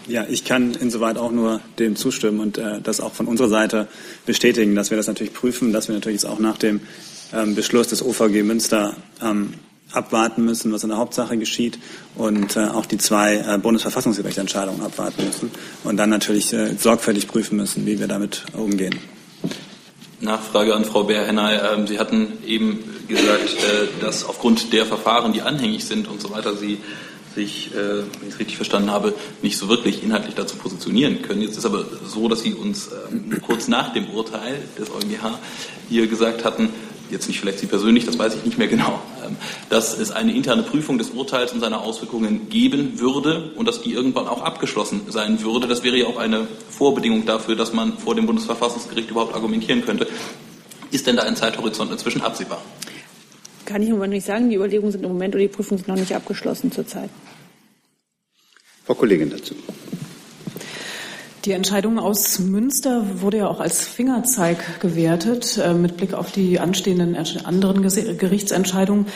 [SPEAKER 16] ja, ich kann insoweit auch nur dem zustimmen und äh, das auch von unserer Seite bestätigen, dass wir das natürlich prüfen, dass wir natürlich jetzt auch nach dem ähm, Beschluss des OVG Münster ähm, abwarten müssen, was in der Hauptsache geschieht und äh, auch die zwei äh, Bundesverfassungsgerichtsentscheidungen abwarten müssen und dann natürlich äh, sorgfältig prüfen müssen, wie wir damit umgehen.
[SPEAKER 12] Nachfrage an Frau Beer-Hennay. Ähm, Sie hatten eben gesagt, äh, dass aufgrund der Verfahren, die anhängig sind und so weiter, Sie sich, äh, wenn ich es richtig verstanden habe, nicht so wirklich inhaltlich dazu positionieren können. Jetzt ist aber so, dass Sie uns ähm, kurz nach dem Urteil des EuGH hier gesagt hatten, jetzt nicht vielleicht Sie persönlich, das weiß ich nicht mehr genau, ähm, dass es eine interne Prüfung des Urteils und seiner Auswirkungen geben würde und dass die irgendwann auch abgeschlossen sein würde. Das wäre ja auch eine Vorbedingung dafür, dass man vor dem Bundesverfassungsgericht überhaupt argumentieren könnte. Ist denn da ein Zeithorizont inzwischen absehbar?
[SPEAKER 15] Kann ich im Moment nicht sagen. Die Überlegungen sind im Moment oder die Prüfungen sind noch nicht abgeschlossen zurzeit.
[SPEAKER 2] Frau Kollegin dazu.
[SPEAKER 9] Die Entscheidung aus Münster wurde ja auch als Fingerzeig gewertet äh, mit Blick auf die anstehenden anderen Gerichtsentscheidungen.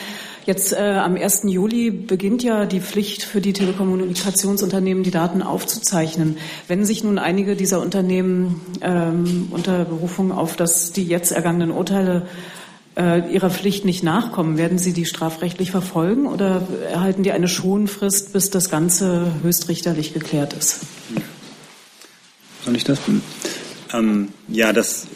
[SPEAKER 9] Jetzt äh, am 1. Juli beginnt ja die Pflicht für die Telekommunikationsunternehmen, die Daten aufzuzeichnen. Wenn sich nun einige dieser Unternehmen ähm, unter Berufung auf das, die jetzt ergangenen Urteile äh, ihrer Pflicht nicht nachkommen, werden Sie die strafrechtlich verfolgen oder erhalten die eine Schonfrist, bis das Ganze höchstrichterlich geklärt ist?
[SPEAKER 16] Soll ich das? Ähm, ja, das,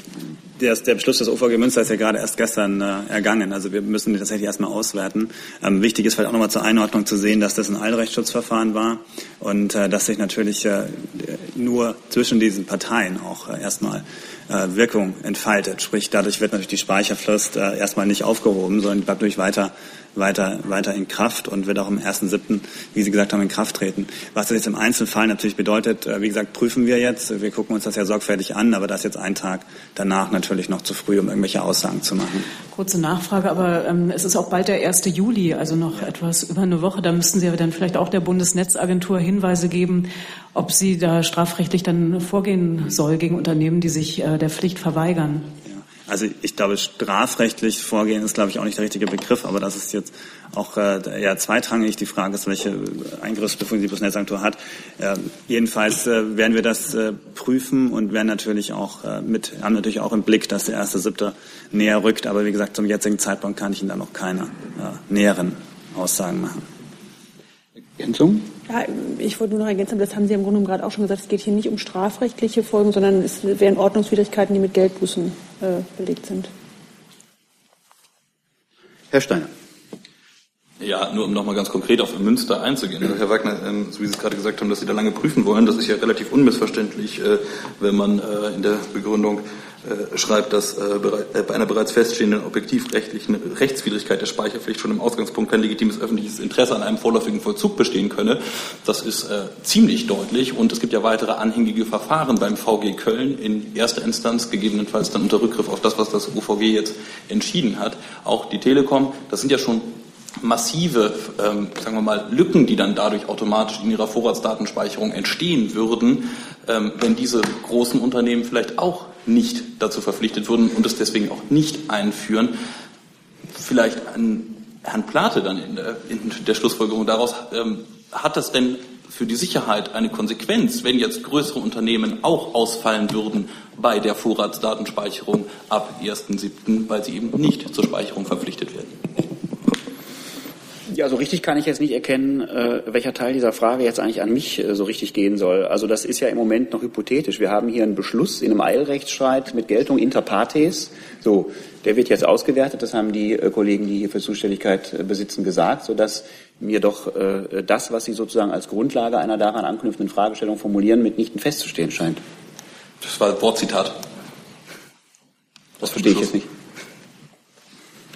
[SPEAKER 16] der, der Beschluss des OVG Münster ist ja gerade erst gestern äh, ergangen. Also wir müssen den tatsächlich erstmal auswerten. Ähm, wichtig ist vielleicht auch nochmal zur Einordnung zu sehen, dass das ein Eilrechtsschutzverfahren war und äh, dass sich natürlich äh, nur zwischen diesen Parteien auch äh, erstmal äh, Wirkung entfaltet. Sprich, dadurch wird natürlich die Speicherfrist äh, erstmal nicht aufgehoben, sondern bleibt durch weiter weiter, weiter in Kraft und wird auch am 1.7., wie Sie gesagt haben, in Kraft treten. Was das jetzt im Einzelfall natürlich bedeutet, äh, wie gesagt, prüfen wir jetzt. Wir gucken uns das ja sorgfältig an, aber das ist jetzt ein Tag danach natürlich noch zu früh, um irgendwelche Aussagen zu machen.
[SPEAKER 9] Kurze Nachfrage, aber ähm, es ist auch bald der 1. Juli, also noch etwas über eine Woche. Da müssten Sie aber dann vielleicht auch der Bundesnetzagentur Hinweise geben, ob sie da strafrechtlich dann vorgehen soll gegen Unternehmen, die sich äh, der Pflicht verweigern.
[SPEAKER 16] Also ich glaube, strafrechtlich vorgehen ist, glaube ich, auch nicht der richtige Begriff, aber das ist jetzt auch äh, eher zweitrangig. Die Frage ist, welche Eingriffsbefugnisse die Bundesnetzagentur hat. Äh, jedenfalls äh, werden wir das äh, prüfen und werden natürlich auch äh, mit, haben natürlich auch im Blick, dass der erste Siebte näher rückt. Aber wie gesagt, zum jetzigen Zeitpunkt kann ich Ihnen da noch keine äh, näheren Aussagen machen.
[SPEAKER 2] Ergänzung?
[SPEAKER 15] Ja, ich wollte nur noch ergänzen, das haben Sie im Grunde gerade auch schon gesagt, es geht hier nicht um strafrechtliche Folgen, sondern es wären Ordnungswidrigkeiten, die mit Geldbußen äh, belegt sind.
[SPEAKER 2] Herr Steiner.
[SPEAKER 12] Ja, nur um nochmal ganz konkret auf Münster einzugehen. Also Herr Wagner, ähm, so wie Sie es gerade gesagt haben, dass Sie da lange prüfen wollen, das ist ja relativ unmissverständlich, äh, wenn man äh, in der Begründung äh, schreibt, dass bei einer bereits feststehenden objektivrechtlichen Rechtswidrigkeit der Speicherpflicht schon im Ausgangspunkt kein legitimes öffentliches Interesse an einem vorläufigen Vollzug bestehen könne. Das ist ziemlich deutlich und es gibt ja weitere anhängige Verfahren beim VG Köln in erster Instanz, gegebenenfalls dann unter Rückgriff auf das, was das UVG jetzt entschieden hat. Auch die Telekom, das sind ja schon massive, ähm, sagen wir mal, Lücken, die dann dadurch automatisch in ihrer Vorratsdatenspeicherung entstehen würden, ähm, wenn diese großen Unternehmen vielleicht auch nicht dazu verpflichtet würden und es deswegen auch nicht einführen. Vielleicht an Herrn Plate dann in der, in der Schlussfolgerung daraus, ähm, hat das denn für die Sicherheit eine Konsequenz, wenn jetzt größere Unternehmen auch ausfallen würden bei der Vorratsdatenspeicherung ab 1.7., weil sie eben nicht zur Speicherung verpflichtet werden?
[SPEAKER 8] Ja, so richtig kann ich jetzt nicht erkennen, äh, welcher Teil dieser Frage jetzt eigentlich an mich äh, so richtig gehen soll. Also das ist ja im Moment noch hypothetisch. Wir haben hier einen Beschluss in einem Eilrechtsstreit mit Geltung inter partes. So, der wird jetzt ausgewertet. Das haben die äh, Kollegen, die hier für Zuständigkeit äh, besitzen, gesagt, sodass mir doch äh, das, was Sie sozusagen als Grundlage einer daran anknüpfenden Fragestellung formulieren, mitnichten festzustehen scheint.
[SPEAKER 12] Das war ein Wortzitat.
[SPEAKER 8] Das verstehe ich jetzt nicht.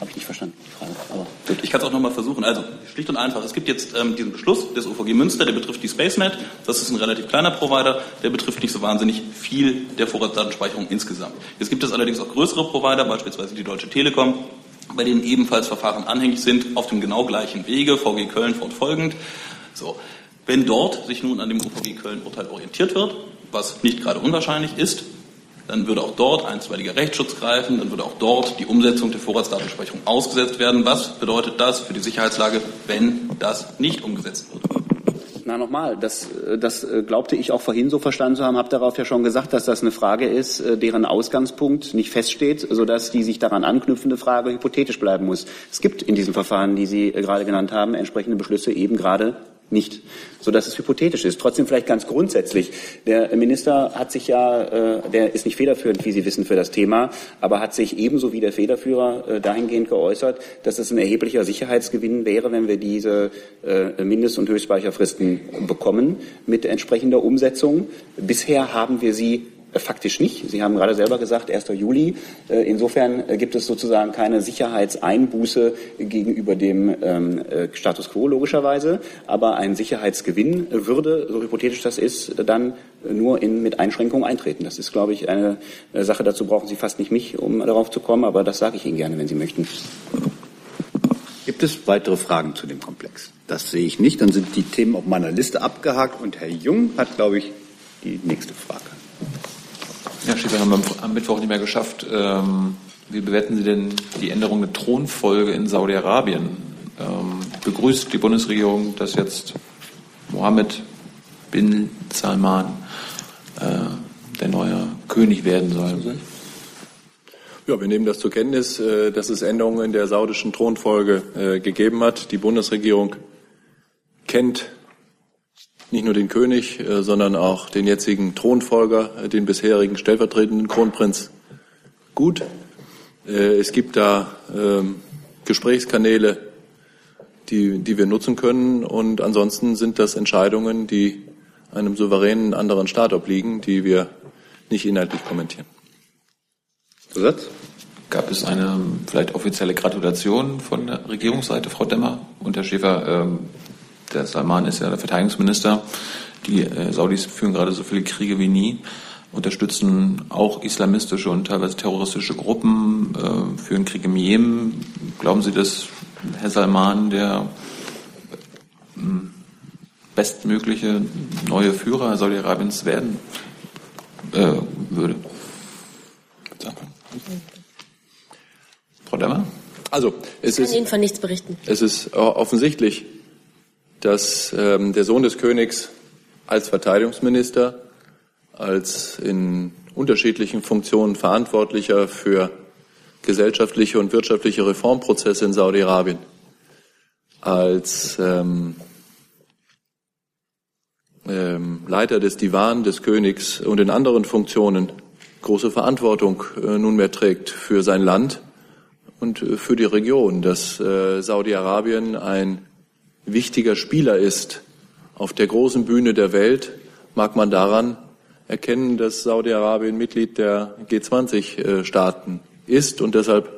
[SPEAKER 8] Habe ich nicht verstanden, die Frage.
[SPEAKER 12] Aber gut. Ich kann es auch nochmal versuchen. Also, schlicht und einfach. Es gibt jetzt ähm, diesen Beschluss des OVG Münster, der betrifft die SpaceNet. Das ist ein relativ kleiner Provider. Der betrifft nicht so wahnsinnig viel der Vorratsdatenspeicherung insgesamt. Jetzt gibt es allerdings auch größere Provider, beispielsweise die Deutsche Telekom, bei denen ebenfalls Verfahren anhängig sind, auf dem genau gleichen Wege, VG Köln fortfolgend. So. Wenn dort sich nun an dem OVG Köln Urteil orientiert wird, was nicht gerade unwahrscheinlich ist, dann würde auch dort einstweiliger Rechtsschutz greifen, dann würde auch dort die Umsetzung der Vorratsdatenspeicherung ausgesetzt werden. Was bedeutet das für die Sicherheitslage, wenn das nicht umgesetzt wird?
[SPEAKER 8] Na nochmal, das, das glaubte ich auch vorhin so verstanden zu haben, habe darauf ja schon gesagt, dass das eine Frage ist, deren Ausgangspunkt nicht feststeht, sodass die sich daran anknüpfende Frage hypothetisch bleiben muss. Es gibt in diesen Verfahren, die Sie gerade genannt haben, entsprechende Beschlüsse eben gerade nicht, so dass es hypothetisch ist. Trotzdem vielleicht ganz grundsätzlich. Der Minister hat sich ja, äh, der ist nicht federführend, wie Sie wissen, für das Thema, aber hat sich ebenso wie der Federführer äh, dahingehend geäußert, dass es ein erheblicher Sicherheitsgewinn wäre, wenn wir diese äh, Mindest- und Höchstspeicherfristen bekommen mit entsprechender Umsetzung. Bisher haben wir sie faktisch nicht. Sie haben gerade selber gesagt, 1. Juli. Insofern gibt es sozusagen keine Sicherheitseinbuße gegenüber dem ähm, Status quo logischerweise, aber ein Sicherheitsgewinn würde, so hypothetisch das ist, dann nur in, mit Einschränkungen eintreten. Das ist, glaube ich, eine Sache, dazu brauchen Sie fast nicht mich, um darauf zu kommen, aber das sage ich Ihnen gerne, wenn Sie möchten.
[SPEAKER 2] Gibt es weitere Fragen zu dem Komplex? Das sehe ich nicht. Dann sind die Themen auf meiner Liste abgehakt und Herr Jung hat, glaube ich, die nächste Frage.
[SPEAKER 3] Ja, Schäfer, haben wir am Mittwoch nicht mehr geschafft. Ähm, wie bewerten Sie denn die Änderung der Thronfolge in Saudi-Arabien? Ähm, begrüßt die Bundesregierung, dass jetzt Mohammed bin Salman äh, der neue König werden soll?
[SPEAKER 7] Ja, wir nehmen das zur Kenntnis, äh, dass es Änderungen in der saudischen Thronfolge äh, gegeben hat. Die Bundesregierung kennt nicht nur den König, äh, sondern auch den jetzigen Thronfolger, den bisherigen stellvertretenden Kronprinz gut. Es gibt da ähm, Gesprächskanäle, die, die wir nutzen können. Und ansonsten sind das Entscheidungen, die einem souveränen anderen Staat obliegen, die wir nicht inhaltlich kommentieren.
[SPEAKER 2] Zusatz?
[SPEAKER 3] Gab es eine vielleicht offizielle Gratulation von der Regierungsseite, Frau Demmer und Herr Schäfer? Ähm, der Salman ist ja der Verteidigungsminister. Die äh, Saudis führen gerade so viele Kriege wie nie, unterstützen auch islamistische und teilweise terroristische Gruppen, äh, führen Krieg im Jemen. Glauben Sie, dass Herr Salman der äh, bestmögliche neue Führer Saudi-Arabiens werden äh, würde? Frau Demmer?
[SPEAKER 7] Also, es
[SPEAKER 6] ich kann
[SPEAKER 7] ist,
[SPEAKER 6] Ihnen von nichts berichten.
[SPEAKER 7] es ist offensichtlich, dass ähm, der Sohn des Königs als Verteidigungsminister, als in unterschiedlichen Funktionen Verantwortlicher für gesellschaftliche und wirtschaftliche Reformprozesse in Saudi-Arabien, als ähm, ähm, Leiter des Divan des Königs und in anderen Funktionen große Verantwortung äh, nunmehr trägt für sein Land und äh, für die Region, dass äh, Saudi-Arabien ein wichtiger Spieler ist auf der großen Bühne der Welt, mag man daran erkennen, dass Saudi-Arabien Mitglied der G20-Staaten ist und deshalb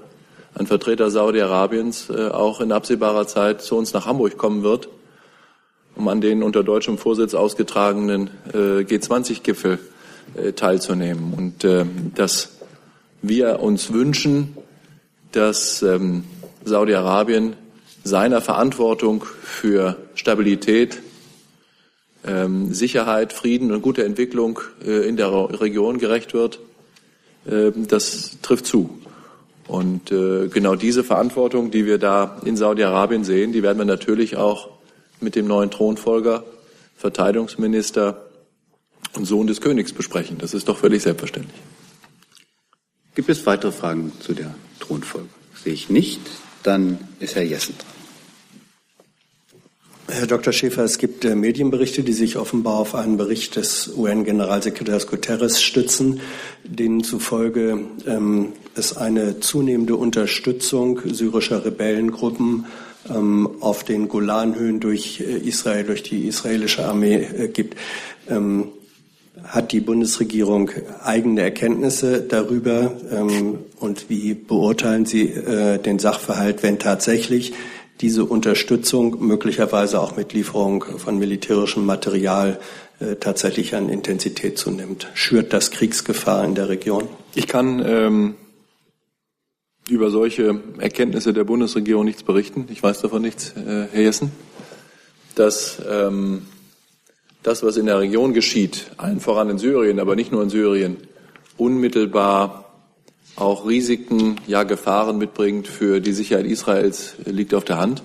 [SPEAKER 7] ein Vertreter Saudi-Arabiens äh, auch in absehbarer Zeit zu uns nach Hamburg kommen wird, um an den unter deutschem Vorsitz ausgetragenen äh, G20-Gipfel äh, teilzunehmen. Und dass wir uns wünschen, dass ähm, Saudi-Arabien seiner Verantwortung für Stabilität, ähm, Sicherheit, Frieden und gute Entwicklung äh, in der Region gerecht wird, äh, das trifft zu. Und äh, genau diese Verantwortung, die wir da in Saudi-Arabien sehen, die werden wir natürlich auch mit dem neuen Thronfolger, Verteidigungsminister und Sohn des Königs besprechen. Das ist doch völlig selbstverständlich.
[SPEAKER 2] Gibt es weitere Fragen zu der Thronfolge? Sehe ich nicht. Dann ist Herr Jessen dran.
[SPEAKER 11] Herr Dr. Schäfer, es gibt äh, Medienberichte, die sich offenbar auf einen Bericht des UN-Generalsekretärs Guterres stützen, denen zufolge ähm, es eine zunehmende Unterstützung syrischer Rebellengruppen ähm, auf den Golanhöhen durch äh, Israel, durch die israelische Armee äh, gibt. Ähm, hat die Bundesregierung eigene Erkenntnisse darüber ähm, und wie beurteilen Sie äh, den Sachverhalt, wenn tatsächlich diese Unterstützung möglicherweise auch mit Lieferung von militärischem Material äh, tatsächlich an Intensität zunimmt? Schürt das Kriegsgefahr in der Region?
[SPEAKER 7] Ich kann ähm, über solche Erkenntnisse der Bundesregierung nichts berichten. Ich weiß davon nichts, äh, Herr Jessen. Dass ähm, das, was in der Region geschieht, allen voran in Syrien, aber nicht nur in Syrien, unmittelbar auch Risiken, ja Gefahren mitbringt für die Sicherheit Israels, liegt auf der Hand.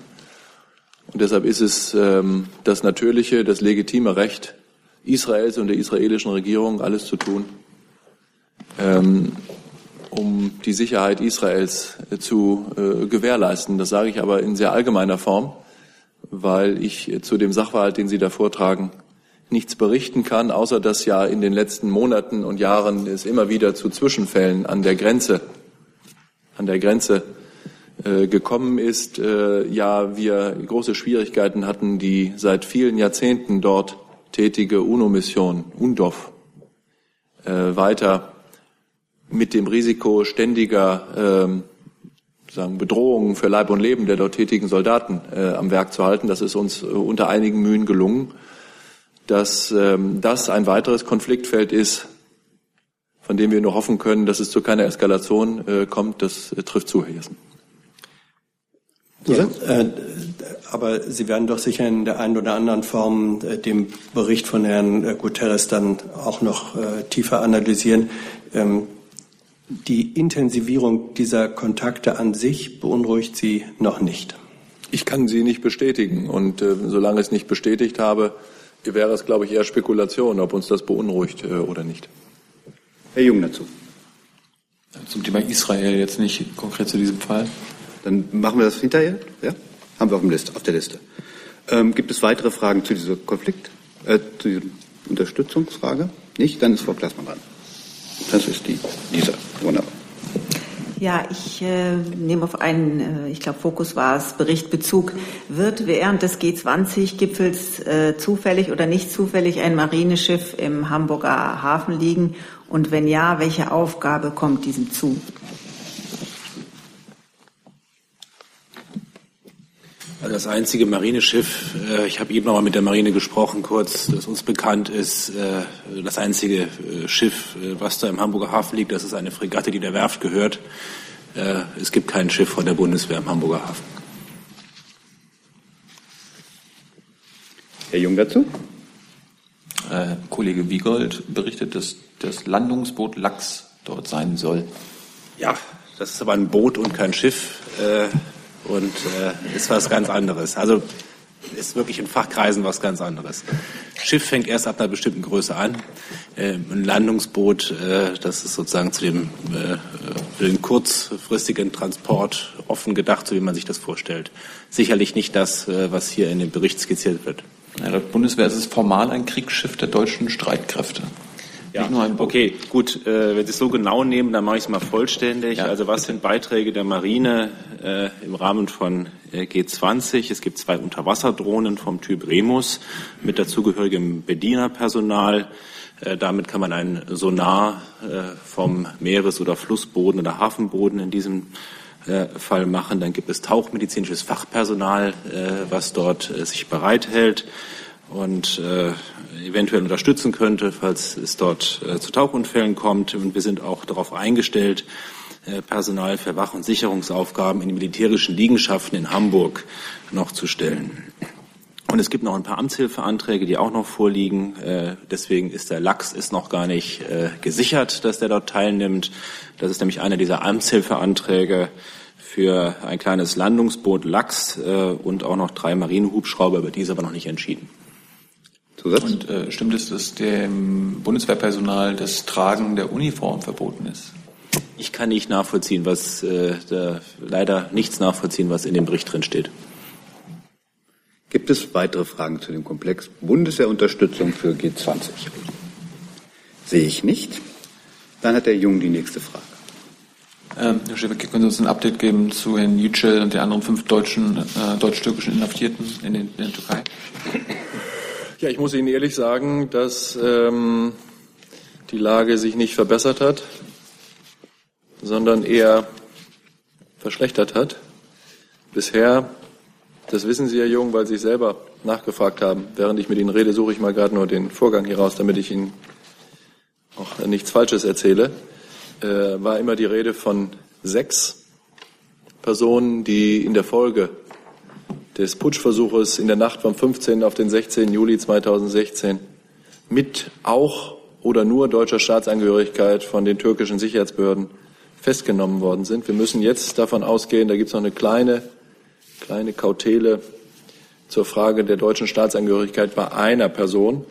[SPEAKER 7] Und deshalb ist es ähm, das natürliche, das legitime Recht Israels und der israelischen Regierung, alles zu tun, ähm, um die Sicherheit Israels äh, zu äh, gewährleisten. Das sage ich aber in sehr allgemeiner Form, weil ich äh, zu dem Sachverhalt, den Sie da vortragen, nichts berichten kann, außer dass ja in den letzten Monaten und Jahren es immer wieder zu Zwischenfällen an der Grenze, an der Grenze äh, gekommen ist. Äh, ja, wir große Schwierigkeiten hatten, die seit vielen Jahrzehnten dort tätige UNO-Mission UNDOF äh, weiter mit dem Risiko ständiger ähm, sagen, Bedrohungen für Leib und Leben der dort tätigen Soldaten äh, am Werk zu halten. Das ist uns äh, unter einigen Mühen gelungen dass ähm, das ein weiteres Konfliktfeld ist, von dem wir nur hoffen können, dass es zu keiner Eskalation äh, kommt. Das äh, trifft zu, Herr Jessen.
[SPEAKER 11] Ja, äh, aber Sie werden doch sicher in der einen oder anderen Form äh, den Bericht von Herrn äh, Guterres dann auch noch äh, tiefer analysieren. Ähm, die Intensivierung dieser Kontakte an sich beunruhigt Sie noch nicht.
[SPEAKER 7] Ich kann sie nicht bestätigen. Und äh, solange ich es nicht bestätigt habe, wäre es, glaube ich, eher Spekulation, ob uns das beunruhigt äh, oder nicht.
[SPEAKER 2] Herr Jung dazu.
[SPEAKER 3] Zum Thema Israel jetzt nicht konkret zu diesem Fall.
[SPEAKER 2] Dann machen wir das hinterher. Ja? Haben wir auf, Liste, auf der Liste. Ähm, gibt es weitere Fragen zu diesem Konflikt, äh, zu dieser Unterstützungsfrage? Nicht? Dann ist Frau Plasmann dran. Das ist die, dieser. Wunderbar.
[SPEAKER 13] Ja, ich äh, nehme auf einen, äh, ich glaube, Fokus war es, Bericht Bezug. Wird während des G20-Gipfels äh, zufällig oder nicht zufällig ein Marineschiff im Hamburger Hafen liegen Und wenn ja, welche Aufgabe kommt diesem zu?
[SPEAKER 1] Das einzige Marineschiff, äh, ich habe eben noch mal mit der Marine gesprochen, kurz, das uns bekannt ist, äh, das einzige äh, Schiff, was da im Hamburger Hafen liegt, das ist eine Fregatte, die der Werft gehört. Es gibt kein Schiff von der Bundeswehr im Hamburger Hafen.
[SPEAKER 2] Herr Jung dazu?
[SPEAKER 3] Äh, Kollege Wiegold berichtet, dass das Landungsboot Lachs dort sein soll.
[SPEAKER 1] Ja, das ist aber ein Boot und kein Schiff. Äh, und äh, ist was ganz anderes. Also ist wirklich in Fachkreisen was ganz anderes. Schiff fängt erst ab einer bestimmten Größe an. Äh, ein Landungsboot, äh, das ist sozusagen zu dem äh, für den kurzfristigen Transport offen gedacht, so wie man sich das vorstellt. Sicherlich nicht das, äh, was hier in dem Bericht skizziert wird.
[SPEAKER 3] Ja, laut Bundeswehr ist es formal ein Kriegsschiff der deutschen Streitkräfte.
[SPEAKER 1] Ja, okay, gut. Äh, wenn Sie es so genau nehmen, dann mache ich es mal vollständig. Ja. Also was sind Beiträge der Marine äh, im Rahmen von äh, G20? Es gibt zwei Unterwasserdrohnen vom Typ Remus mit dazugehörigem Bedienerpersonal. Äh, damit kann man ein Sonar äh, vom Meeres- oder Flussboden oder Hafenboden in diesem äh, Fall machen. Dann gibt es tauchmedizinisches Fachpersonal, was dort sich bereithält und äh, eventuell unterstützen könnte, falls es dort äh, zu Tauchunfällen kommt. Und wir sind auch darauf eingestellt, äh, Personal für Wach- und Sicherungsaufgaben in den militärischen Liegenschaften in Hamburg noch zu stellen. Und es gibt noch ein paar Amtshilfeanträge, die auch noch vorliegen. Äh, deswegen ist der Lachs ist noch gar nicht äh, gesichert, dass der dort teilnimmt. Das ist nämlich einer dieser Amtshilfeanträge für ein kleines Landungsboot Lachs äh, und auch noch drei Marinehubschrauber, über die ist aber noch nicht entschieden.
[SPEAKER 3] Zusatz? Und äh, stimmt es, dass dem Bundeswehrpersonal das Tragen der Uniform verboten ist?
[SPEAKER 1] Ich kann nicht nachvollziehen, was äh, da, leider nichts nachvollziehen, was in dem Bericht drin steht.
[SPEAKER 2] Gibt es weitere Fragen zu dem Komplex Bundeswehrunterstützung für G20? Sehe ich nicht. Dann hat der Jung die nächste Frage.
[SPEAKER 3] Ähm, Herr Schäfer, können Sie uns ein Update geben zu Herrn Yücel und den anderen fünf deutschen, äh, deutsch-türkischen Inhaftierten in, den, in der Türkei?
[SPEAKER 7] Ja, ich muss Ihnen ehrlich sagen, dass ähm, die Lage sich nicht verbessert hat, sondern eher verschlechtert hat. Bisher, das wissen Sie, Herr Jung, weil Sie selber nachgefragt haben. Während ich mit Ihnen rede, suche ich mal gerade nur den Vorgang hier raus, damit ich Ihnen auch nichts Falsches erzähle. Äh, war immer die Rede von sechs Personen, die in der Folge des Putschversuches in der Nacht vom 15. auf den 16. Juli 2016 mit auch oder nur deutscher Staatsangehörigkeit von den türkischen Sicherheitsbehörden festgenommen worden sind. Wir müssen jetzt davon ausgehen, da gibt es noch eine kleine, kleine Kautele zur Frage der deutschen Staatsangehörigkeit bei einer Person,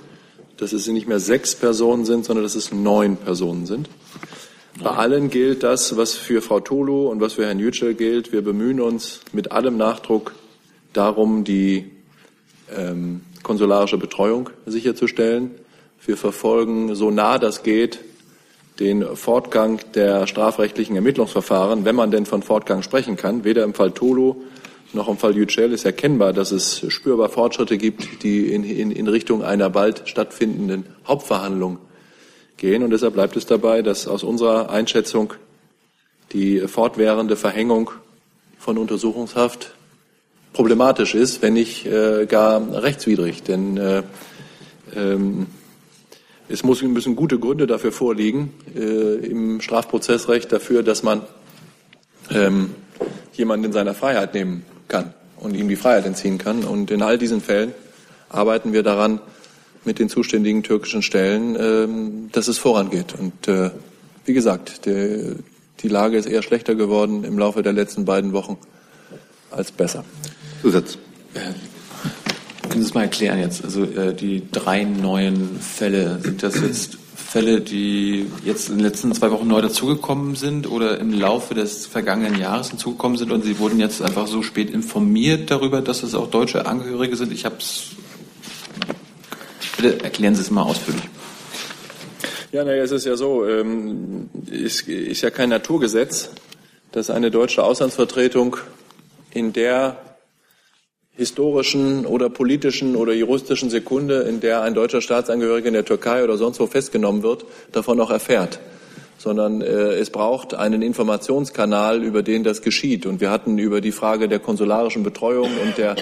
[SPEAKER 7] dass es nicht mehr sechs Personen sind, sondern dass es neun Personen sind. Bei allen gilt das, was für Frau Tolu und was für Herrn Yücel gilt. Wir bemühen uns mit allem Nachdruck darum, die ähm, konsularische Betreuung sicherzustellen. Wir verfolgen so nah das geht den Fortgang der strafrechtlichen Ermittlungsverfahren, wenn man denn von Fortgang sprechen kann. Weder im Fall Tolo noch im Fall Yücel ist erkennbar, dass es spürbar Fortschritte gibt, die in, in, in Richtung einer bald stattfindenden Hauptverhandlung gehen. Und deshalb bleibt es dabei, dass aus unserer Einschätzung die fortwährende Verhängung von Untersuchungshaft problematisch ist, wenn nicht äh, gar rechtswidrig. Denn äh, ähm, es muss, müssen gute Gründe dafür vorliegen äh, im Strafprozessrecht dafür, dass man ähm, jemanden in seiner Freiheit nehmen kann und ihm die Freiheit entziehen kann. Und in all diesen Fällen arbeiten wir daran mit den zuständigen türkischen Stellen, ähm, dass es vorangeht. Und äh, wie gesagt, der, die Lage ist eher schlechter geworden im Laufe der letzten beiden Wochen als besser.
[SPEAKER 2] Zusatz.
[SPEAKER 3] Äh, können Sie es mal erklären jetzt? Also äh, die drei neuen Fälle, sind das jetzt Fälle, die jetzt in den letzten zwei Wochen neu dazugekommen sind oder im Laufe des vergangenen Jahres hinzugekommen sind und Sie wurden jetzt einfach so spät informiert darüber, dass es auch deutsche Angehörige sind? Ich habe es. Bitte erklären Sie es mal ausführlich.
[SPEAKER 7] Ja, naja, es ist ja so, ähm, ist, ist ja kein Naturgesetz, dass eine deutsche Auslandsvertretung in der historischen oder politischen oder juristischen Sekunde, in der ein deutscher Staatsangehöriger in der Türkei oder sonst wo festgenommen wird, davon auch erfährt sondern äh, es braucht einen Informationskanal, über den das geschieht. Und wir hatten über die Frage der konsularischen Betreuung und der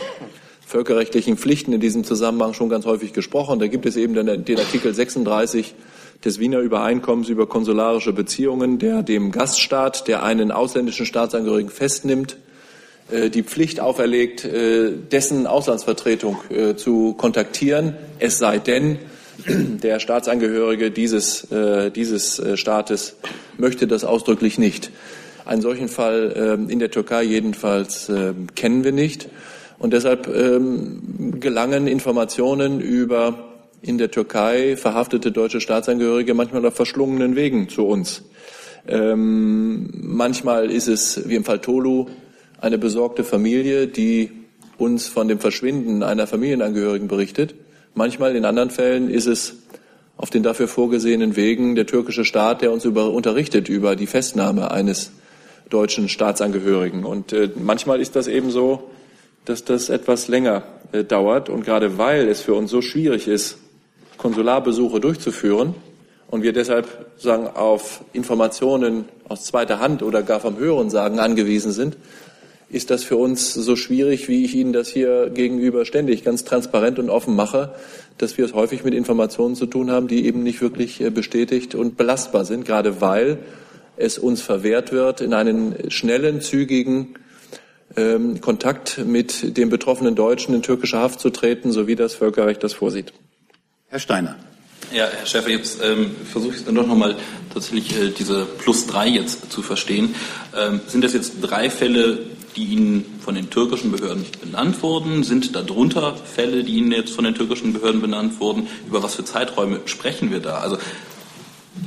[SPEAKER 7] völkerrechtlichen Pflichten in diesem Zusammenhang schon ganz häufig gesprochen. Da gibt es eben den, den Artikel 36 des Wiener Übereinkommens über konsularische Beziehungen, der dem Gaststaat, der einen ausländischen Staatsangehörigen festnimmt, die Pflicht auferlegt, äh, dessen Auslandsvertretung äh, zu kontaktieren, es sei denn, <clears throat> der Staatsangehörige dieses, dieses Staates möchte das ausdrücklich nicht. Einen solchen Fall in der Türkei jedenfalls kennen wir nicht. Und deshalb ähm, gelangen Informationen über in der Türkei verhaftete deutsche Staatsangehörige manchmal auf verschlungenen Wegen zu uns. Ähm, manchmal ist es, wie im Fall Tolu, eine besorgte Familie, die uns von dem Verschwinden einer Familienangehörigen berichtet. Manchmal in anderen Fällen ist es auf den dafür vorgesehenen Wegen der türkische Staat, der uns über, unterrichtet über die Festnahme eines deutschen Staatsangehörigen. Und äh, manchmal ist das eben so, dass das etwas länger äh, dauert. Und gerade weil es für uns so schwierig ist, Konsularbesuche durchzuführen und wir deshalb sagen, auf Informationen aus zweiter Hand oder gar vom Hörensagen angewiesen sind, ist das für uns so schwierig, wie ich Ihnen das hier gegenüber ständig ganz transparent und offen mache, dass wir es häufig mit Informationen zu tun haben, die eben nicht wirklich äh, bestätigt und belastbar sind, gerade weil es uns verwehrt wird, in einen schnellen, zügigen ähm, Kontakt mit dem betroffenen Deutschen in türkischer Haft zu treten, so wie das Völkerrecht das vorsieht.
[SPEAKER 2] Herr Steiner.
[SPEAKER 12] Ja, Herr Schäfer, jetzt ähm, versuche ich dann doch nochmal tatsächlich äh, diese Plus drei jetzt zu verstehen. Ähm, sind das jetzt drei Fälle, die Ihnen von den türkischen Behörden benannt wurden? Sind darunter Fälle, die Ihnen jetzt von den türkischen Behörden benannt wurden? Über was für Zeiträume sprechen wir da? Also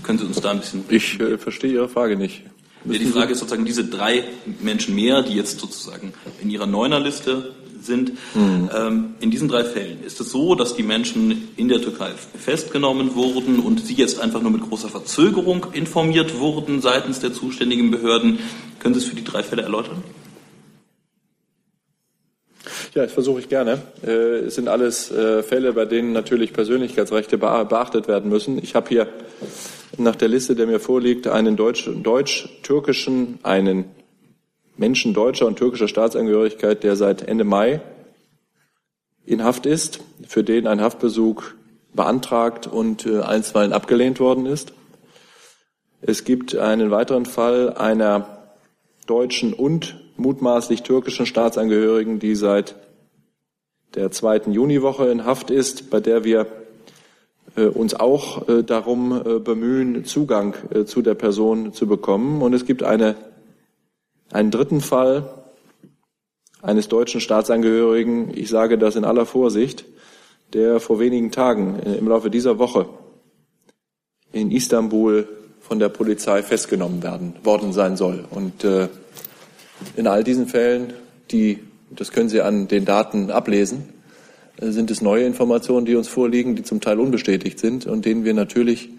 [SPEAKER 12] können Sie uns da ein bisschen.
[SPEAKER 7] Ich äh, verstehe Ihre Frage nicht.
[SPEAKER 12] Ja, die Frage ist sozusagen diese drei Menschen mehr, die jetzt sozusagen in Ihrer Neunerliste sind. Mhm. Ähm, in diesen drei Fällen ist es so, dass die Menschen in der Türkei festgenommen wurden und sie jetzt einfach nur mit großer Verzögerung informiert wurden seitens der zuständigen Behörden. Können Sie es für die drei Fälle erläutern?
[SPEAKER 7] Ja, das versuche ich gerne. Äh, es sind alles äh, Fälle, bei denen natürlich Persönlichkeitsrechte beachtet werden müssen. Ich habe hier nach der Liste, der mir vorliegt, einen deutsch-türkischen, einen Menschen deutscher und türkischer Staatsangehörigkeit, der seit Ende Mai in Haft ist, für den ein Haftbesuch beantragt und äh, einstweilen abgelehnt worden ist. Es gibt einen weiteren Fall einer deutschen und mutmaßlich türkischen Staatsangehörigen, die seit der zweiten Juniwoche in Haft ist, bei der wir äh, uns auch äh, darum äh, bemühen, Zugang zu der Person zu bekommen. Und es gibt eine, einen dritten Fall eines deutschen Staatsangehörigen, ich sage das in aller Vorsicht, der vor wenigen Tagen im Laufe dieser Woche in Istanbul von der Polizei festgenommen werden, worden sein soll. Und in all diesen Fällen, die das können Sie an den Daten ablesen, äh, sind es neue Informationen, die uns vorliegen, die zum Teil unbestätigt sind und denen wir natürlich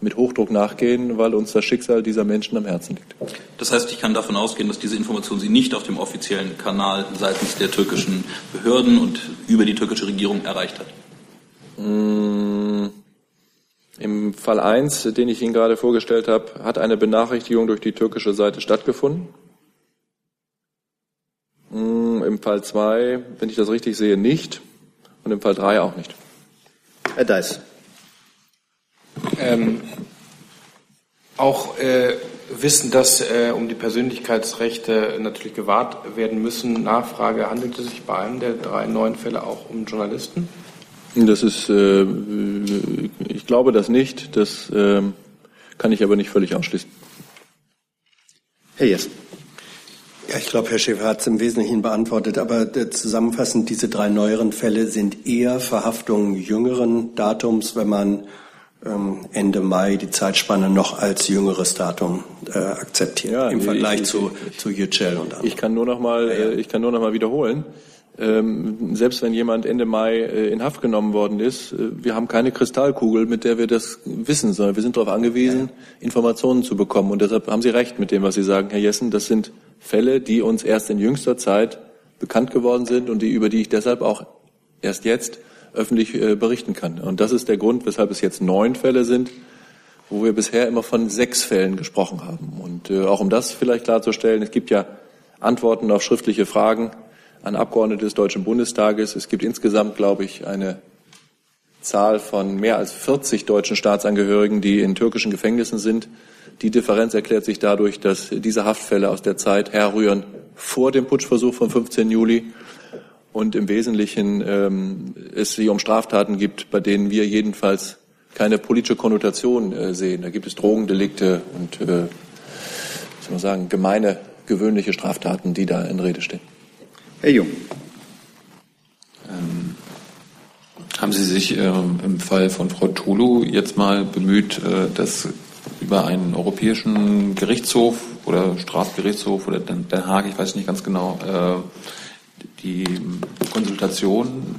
[SPEAKER 7] mit Hochdruck nachgehen, weil uns das Schicksal dieser Menschen am Herzen liegt.
[SPEAKER 12] Das heißt, ich kann davon ausgehen, dass diese Information Sie nicht auf dem offiziellen Kanal seitens der türkischen Behörden und über die türkische Regierung erreicht hat.
[SPEAKER 7] Mmh. Im Fall 1, den ich Ihnen gerade vorgestellt habe, hat eine Benachrichtigung durch die türkische Seite stattgefunden. Mmh, Im Fall 2, wenn ich das richtig sehe, nicht und im Fall 3 auch nicht.
[SPEAKER 2] Herr Deiß.
[SPEAKER 17] Ähm, auch äh, wissen, dass äh, um die Persönlichkeitsrechte natürlich gewahrt werden müssen. Nachfrage, handelt es sich bei einem der drei neuen Fälle auch um Journalisten?
[SPEAKER 7] Das ist, äh, ich glaube das nicht. Das äh, kann ich aber nicht völlig ausschließen.
[SPEAKER 2] Herr Jessen.
[SPEAKER 11] Ja, ich glaube, Herr Schäfer hat es im Wesentlichen beantwortet, aber äh, zusammenfassend, diese drei neueren Fälle sind eher Verhaftungen jüngeren Datums, wenn man ähm, Ende Mai die Zeitspanne noch als jüngeres Datum äh, akzeptiert ja, im Vergleich ich, zu, ich, zu Yücel und anderen.
[SPEAKER 7] Ich kann nur noch mal, ja, ja. Äh, ich kann nur noch mal wiederholen. Ähm, selbst wenn jemand Ende Mai äh, in Haft genommen worden ist, äh, wir haben keine Kristallkugel, mit der wir das wissen, sondern wir sind darauf angewiesen, Informationen zu bekommen. Und deshalb haben Sie recht mit dem, was Sie sagen, Herr Jessen. Das sind Fälle, die uns erst in jüngster Zeit bekannt geworden sind und die, über die ich deshalb auch erst jetzt öffentlich äh, berichten kann. Und das ist der Grund, weshalb es jetzt neun Fälle sind, wo wir bisher immer von sechs Fällen gesprochen haben. Und äh, auch um das vielleicht klarzustellen, es gibt ja Antworten auf schriftliche Fragen an Abgeordnete des Deutschen Bundestages. Es gibt insgesamt, glaube ich, eine Zahl von mehr als 40 deutschen Staatsangehörigen, die in türkischen Gefängnissen sind. Die Differenz erklärt sich dadurch, dass diese Haftfälle aus der Zeit herrühren vor dem Putschversuch vom 15. Juli und im Wesentlichen ähm, es sich um Straftaten gibt, bei denen wir jedenfalls keine politische Konnotation äh, sehen. Da gibt es Drogendelikte und, äh, soll man sagen, gemeine, gewöhnliche Straftaten, die da in Rede stehen.
[SPEAKER 2] Herr Jung.
[SPEAKER 3] Ähm, haben Sie sich ähm, im Fall von Frau Tulu jetzt mal bemüht, äh, dass über einen europäischen Gerichtshof oder Strafgerichtshof oder Den Haag, ich weiß nicht ganz genau, äh, die Konsultation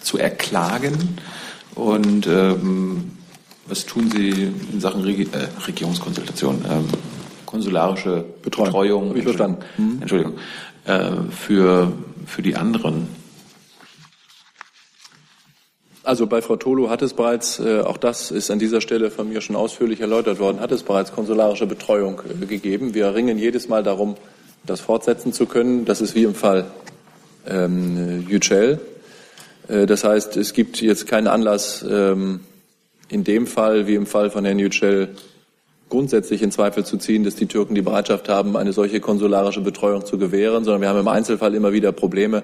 [SPEAKER 3] zu erklagen. Und ähm, was tun Sie in Sachen Regi äh, Regierungskonsultation, ähm, konsularische Betreuung? Betreuung
[SPEAKER 7] ich verstanden.
[SPEAKER 3] Entschuldigung. Äh, für, für die anderen.
[SPEAKER 7] Also bei Frau Tolu hat es bereits, äh, auch das ist an dieser Stelle von mir schon ausführlich erläutert worden, hat es bereits konsularische Betreuung äh, gegeben. Wir ringen jedes Mal darum, das fortsetzen zu können. Das ist wie im Fall ähm, Yücel. Äh, das heißt, es gibt jetzt keinen Anlass, ähm, in dem Fall wie im Fall von Herrn Yücel grundsätzlich in Zweifel zu ziehen, dass die Türken die Bereitschaft haben, eine solche konsularische Betreuung zu gewähren, sondern wir haben im Einzelfall immer wieder Probleme,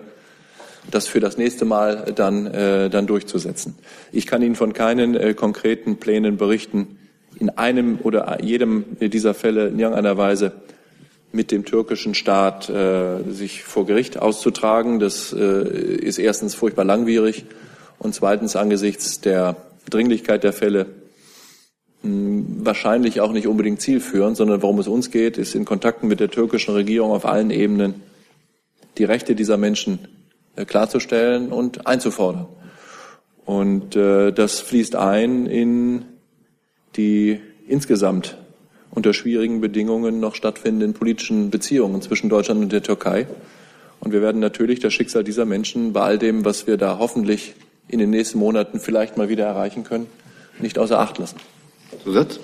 [SPEAKER 7] das für das nächste Mal dann, äh, dann durchzusetzen. Ich kann Ihnen von keinen äh, konkreten Plänen berichten, in einem oder jedem dieser Fälle in irgendeiner Weise mit dem türkischen Staat äh, sich vor Gericht auszutragen. Das äh, ist erstens furchtbar langwierig und zweitens angesichts der Dringlichkeit der Fälle wahrscheinlich auch nicht unbedingt zielführend, sondern worum es uns geht, ist in Kontakten mit der türkischen Regierung auf allen Ebenen die Rechte dieser Menschen äh, klarzustellen und einzufordern. Und äh, das fließt ein in die insgesamt unter schwierigen Bedingungen noch stattfindenden politischen Beziehungen zwischen Deutschland und der Türkei. Und wir werden natürlich das Schicksal dieser Menschen bei all dem, was wir da hoffentlich in den nächsten Monaten vielleicht mal wieder erreichen können, nicht außer Acht lassen.
[SPEAKER 2] Zusatz?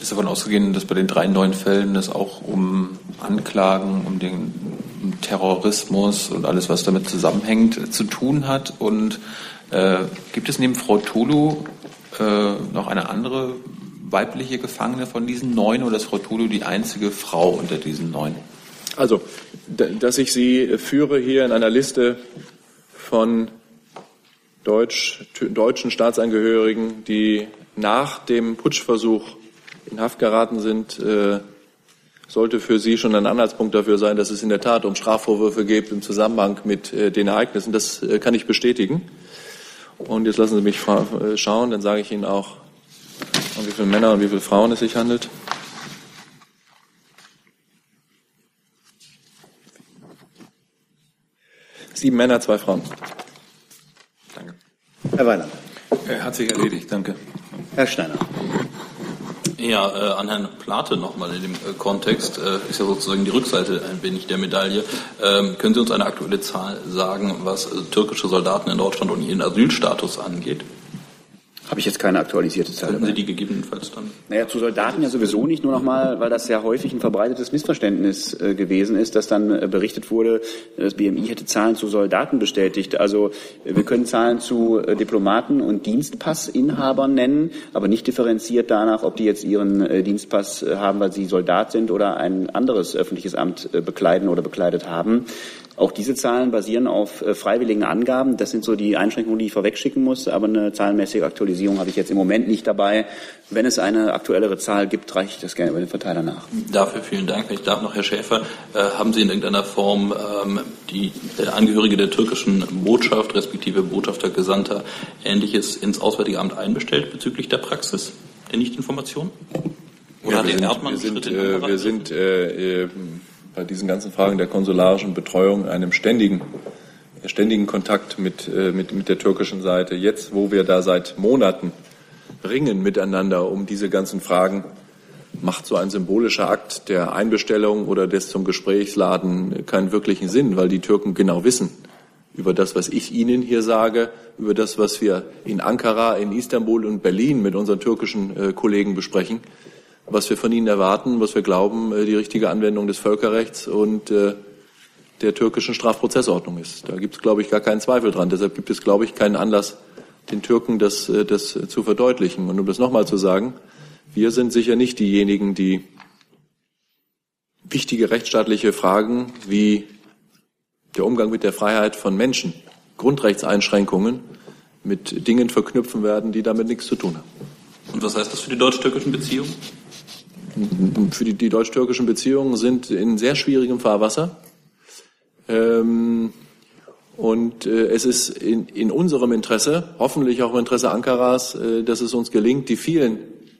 [SPEAKER 3] Ist davon ausgegangen, dass bei den drei neuen Fällen es auch um Anklagen, um den Terrorismus und alles, was damit zusammenhängt, zu tun hat. Und äh, gibt es neben Frau Tolu äh, noch eine andere weibliche Gefangene von diesen neun oder ist Frau Tolu die einzige Frau unter diesen neun?
[SPEAKER 7] Also, dass ich sie führe hier in einer Liste von Deutsch, deutschen Staatsangehörigen, die nach dem Putschversuch in Haft geraten sind, äh, sollte für Sie schon ein Anhaltspunkt dafür sein, dass es in der Tat um Strafvorwürfe geht im Zusammenhang mit äh, den Ereignissen. Das äh, kann ich bestätigen. Und jetzt lassen Sie mich äh, schauen, dann sage ich Ihnen auch, um wie viele Männer und wie viele Frauen es sich handelt. Sieben Männer, zwei Frauen.
[SPEAKER 3] Danke.
[SPEAKER 2] Herr Weiland.
[SPEAKER 10] Er hat sich erledigt, danke.
[SPEAKER 2] Herr Steiner.
[SPEAKER 12] Ja, äh, an Herrn Plate nochmal in dem äh, Kontext, äh, ist ja sozusagen die Rückseite ein wenig der Medaille. Ähm, können Sie uns eine aktuelle Zahl sagen, was äh, türkische Soldaten in Deutschland und ihren Asylstatus angeht?
[SPEAKER 8] Habe ich jetzt keine aktualisierte Zahl.
[SPEAKER 12] Haben Sie die gegebenenfalls dann?
[SPEAKER 8] Naja, zu Soldaten ja sowieso nicht, nur nochmal, weil das sehr häufig ein verbreitetes Missverständnis äh, gewesen ist, dass dann äh, berichtet wurde, das BMI hätte Zahlen zu Soldaten bestätigt. Also äh, wir können Zahlen zu äh, Diplomaten und Dienstpassinhabern nennen, aber nicht differenziert danach, ob die jetzt ihren äh, Dienstpass äh, haben, weil sie Soldat sind oder ein anderes öffentliches Amt bekleiden oder bekleidet haben. Auch diese Zahlen basieren auf äh, freiwilligen Angaben. Das sind so die Einschränkungen, die ich vorwegschicken muss. Aber eine zahlenmäßige Aktualisierung habe ich jetzt im Moment nicht dabei. Wenn es eine aktuellere Zahl gibt, reiche ich das gerne über den Verteiler nach.
[SPEAKER 12] Dafür vielen Dank. Ich darf noch, Herr Schäfer, äh, haben Sie in irgendeiner Form ähm, die äh, Angehörige der türkischen Botschaft, respektive Botschafter, Gesandter, Ähnliches ins Auswärtige Amt einbestellt bezüglich der Praxis der Nichtinformation?
[SPEAKER 7] Oder ja, hat wir, sind, wir sind, äh, wir sind äh, bei diesen ganzen Fragen der konsularischen Betreuung einem ständigen, ständigen Kontakt mit, äh, mit, mit der türkischen Seite. Jetzt, wo wir da seit Monaten ringen miteinander um diese ganzen Fragen, macht so ein symbolischer Akt der Einbestellung oder des zum Gesprächsladen keinen wirklichen Sinn, weil die Türken genau wissen über das, was ich Ihnen hier sage, über das, was wir in Ankara, in Istanbul und Berlin mit unseren türkischen äh, Kollegen besprechen, was wir von ihnen erwarten, was wir glauben, äh, die richtige Anwendung des Völkerrechts und äh, der türkischen Strafprozessordnung ist. Da gibt es, glaube ich, gar keinen Zweifel dran. Deshalb gibt es, glaube ich, keinen Anlass, den Türken das, äh, das zu verdeutlichen. Und um das nochmal zu sagen, wir sind sicher nicht diejenigen, die wichtige rechtsstaatliche Fragen wie der Umgang mit der Freiheit von Menschen, Grundrechtseinschränkungen mit Dingen verknüpfen werden, die damit nichts zu tun haben.
[SPEAKER 12] Und was heißt das für die deutsch-türkischen Beziehungen?
[SPEAKER 7] Für die, die deutsch-türkischen Beziehungen sind in sehr schwierigem Fahrwasser. Ähm, und äh, es ist in, in unserem Interesse, hoffentlich auch im Interesse Ankaras, äh, dass es uns gelingt, die vielen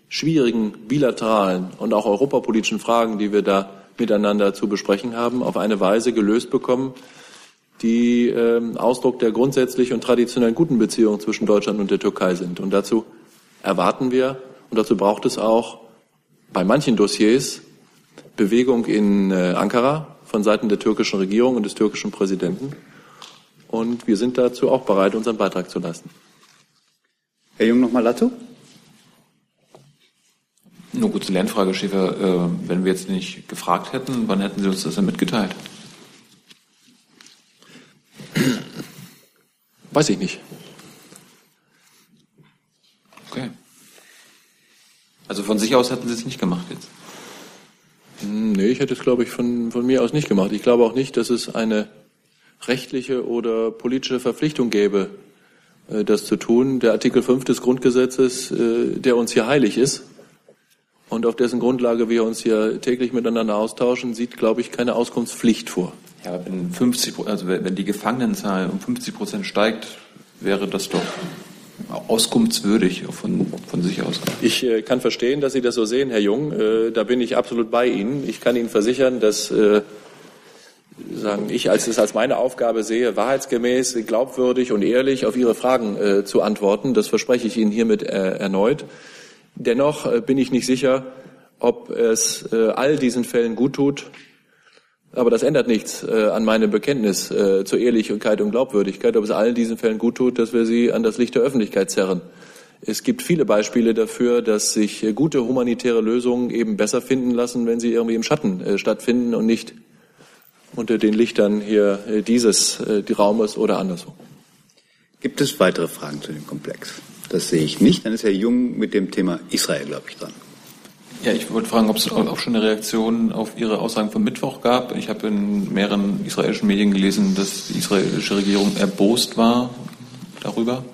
[SPEAKER 7] schwierigen bilateralen und auch europapolitischen Fragen, die wir da miteinander zu besprechen haben, auf eine Weise gelöst bekommen, die äh, Ausdruck der grundsätzlich und traditionell guten Beziehungen zwischen Deutschland und der Türkei sind. Und dazu erwarten wir, und dazu braucht es auch bei manchen Dossiers Bewegung in äh, Ankara von Seiten der türkischen Regierung und des türkischen Präsidenten. Und wir sind dazu auch bereit, unseren Beitrag zu leisten.
[SPEAKER 2] Herr Jung, nochmal dazu?
[SPEAKER 3] Nur kurze Lernfrage, Schäfer. Äh, wenn wir jetzt nicht gefragt hätten, wann hätten Sie uns das denn mitgeteilt?
[SPEAKER 7] Weiß ich nicht.
[SPEAKER 3] Also von sich aus hätten Sie es nicht gemacht jetzt?
[SPEAKER 7] Hm, nee, ich hätte es, glaube ich, von, von mir aus nicht gemacht. Ich glaube auch nicht, dass es eine rechtliche oder politische Verpflichtung gäbe, äh, das zu tun. Der Artikel 5 des Grundgesetzes, äh, der uns hier heilig ist und auf dessen Grundlage wir uns hier täglich miteinander austauschen, sieht, glaube ich, keine Auskunftspflicht vor.
[SPEAKER 3] Ja, aber wenn 50, also wenn die Gefangenenzahl um 50 Prozent steigt, wäre das doch auskunftswürdig von, von sich aus.
[SPEAKER 7] Ich äh, kann verstehen, dass Sie das so sehen, Herr Jung. Äh, da bin ich absolut bei Ihnen. Ich kann Ihnen versichern, dass äh, sagen ich als es als meine Aufgabe sehe, wahrheitsgemäß, glaubwürdig und ehrlich auf Ihre Fragen äh, zu antworten. Das verspreche ich Ihnen hiermit äh, erneut. Dennoch äh, bin ich nicht sicher, ob es all diesen Fällen gut tut, aber das ändert nichts äh, an meinem Bekenntnis äh, zur Ehrlichkeit und Glaubwürdigkeit, ob es allen diesen Fällen gut tut, dass wir sie an das Licht der Öffentlichkeit zerren. Es gibt viele Beispiele dafür, dass sich äh, gute humanitäre Lösungen eben besser finden lassen, wenn sie irgendwie im Schatten äh, stattfinden und nicht unter den Lichtern hier äh, dieses äh, Raumes oder anderswo.
[SPEAKER 2] Gibt es weitere Fragen zu dem Komplex? Das sehe ich nicht. Dann ist Herr Jung mit dem Thema Israel, glaube ich, dran.
[SPEAKER 3] Ja, ich wollte fragen, ob es auch schon eine Reaktion auf Ihre Aussagen vom Mittwoch gab. Ich habe in mehreren israelischen Medien gelesen, dass die israelische Regierung erbost war darüber.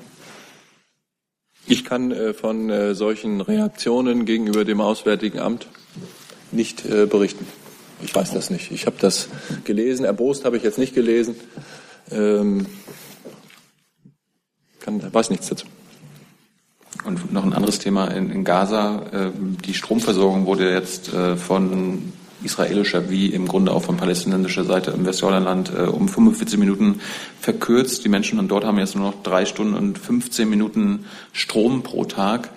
[SPEAKER 7] Ich kann äh, von äh, solchen Reaktionen gegenüber dem Auswärtigen Amt nicht äh, berichten. Ich weiß das nicht. Ich habe das gelesen. Erbost habe ich jetzt nicht gelesen. Ähm, kann, weiß nichts dazu.
[SPEAKER 3] Und noch ein anderes Thema in, in Gaza. Äh, die Stromversorgung wurde jetzt äh, von israelischer wie im Grunde auch von palästinensischer Seite im Westjordanland äh, um 45 Minuten verkürzt. Die Menschen dort haben jetzt nur noch drei Stunden und 15 Minuten Strom pro Tag.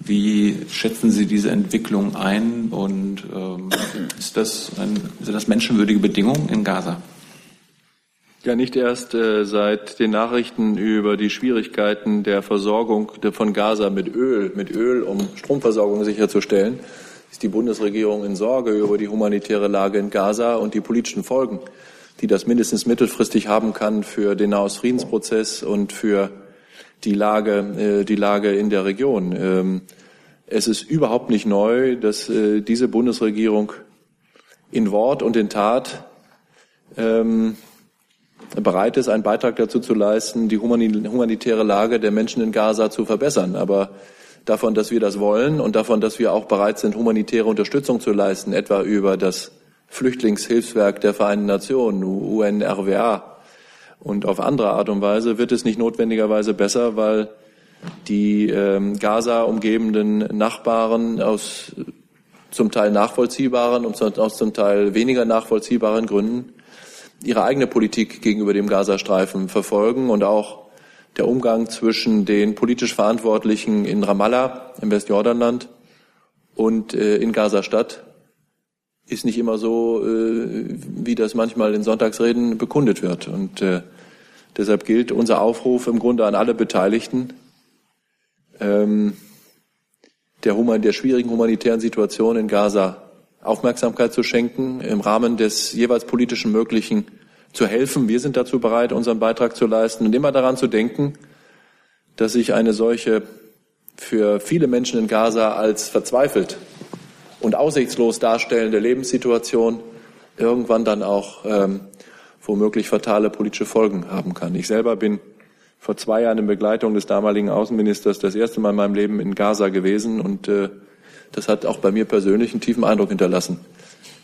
[SPEAKER 3] Wie schätzen Sie diese Entwicklung ein und ähm, ist das ein, sind das menschenwürdige Bedingungen in Gaza?
[SPEAKER 7] Ja, nicht erst äh, seit den Nachrichten über die Schwierigkeiten der Versorgung von Gaza mit Öl, mit Öl, um Stromversorgung sicherzustellen, ist die Bundesregierung in Sorge über die humanitäre Lage in Gaza und die politischen Folgen, die das mindestens mittelfristig haben kann für den Nahostfriedensprozess und für die Lage, äh, die Lage in der Region. Ähm, es ist überhaupt nicht neu, dass äh, diese Bundesregierung in Wort und in Tat ähm, bereit ist, einen Beitrag dazu zu leisten, die humanitäre Lage der Menschen in Gaza zu verbessern. Aber davon, dass wir das wollen und davon, dass wir auch bereit sind, humanitäre Unterstützung zu leisten, etwa über das Flüchtlingshilfswerk der Vereinten Nationen, UNRWA, und auf andere Art und Weise wird es nicht notwendigerweise besser, weil die ähm, Gaza umgebenden Nachbarn aus zum Teil nachvollziehbaren und aus zum Teil weniger nachvollziehbaren Gründen ihre eigene Politik gegenüber dem Gazastreifen verfolgen und auch der Umgang zwischen den politisch Verantwortlichen in Ramallah im Westjordanland Und äh, in Gaza-Stadt ist nicht immer so, äh, wie das manchmal in Sonntagsreden bekundet wird. Und äh, deshalb gilt unser Aufruf im Grunde an alle Beteiligten, ähm, der, der schwierigen humanitären Situation in Gaza Aufmerksamkeit zu schenken, im Rahmen des jeweils politischen Möglichen zu helfen. Wir sind dazu bereit, unseren Beitrag zu leisten und immer daran zu denken, dass sich eine solche für viele Menschen in Gaza als verzweifelt und aussichtslos darstellende Lebenssituation irgendwann dann auch ähm, womöglich fatale politische Folgen haben kann. Ich selber bin vor zwei Jahren in Begleitung des damaligen Außenministers das erste Mal in meinem Leben in Gaza gewesen und äh, das hat auch bei mir persönlich einen tiefen Eindruck hinterlassen,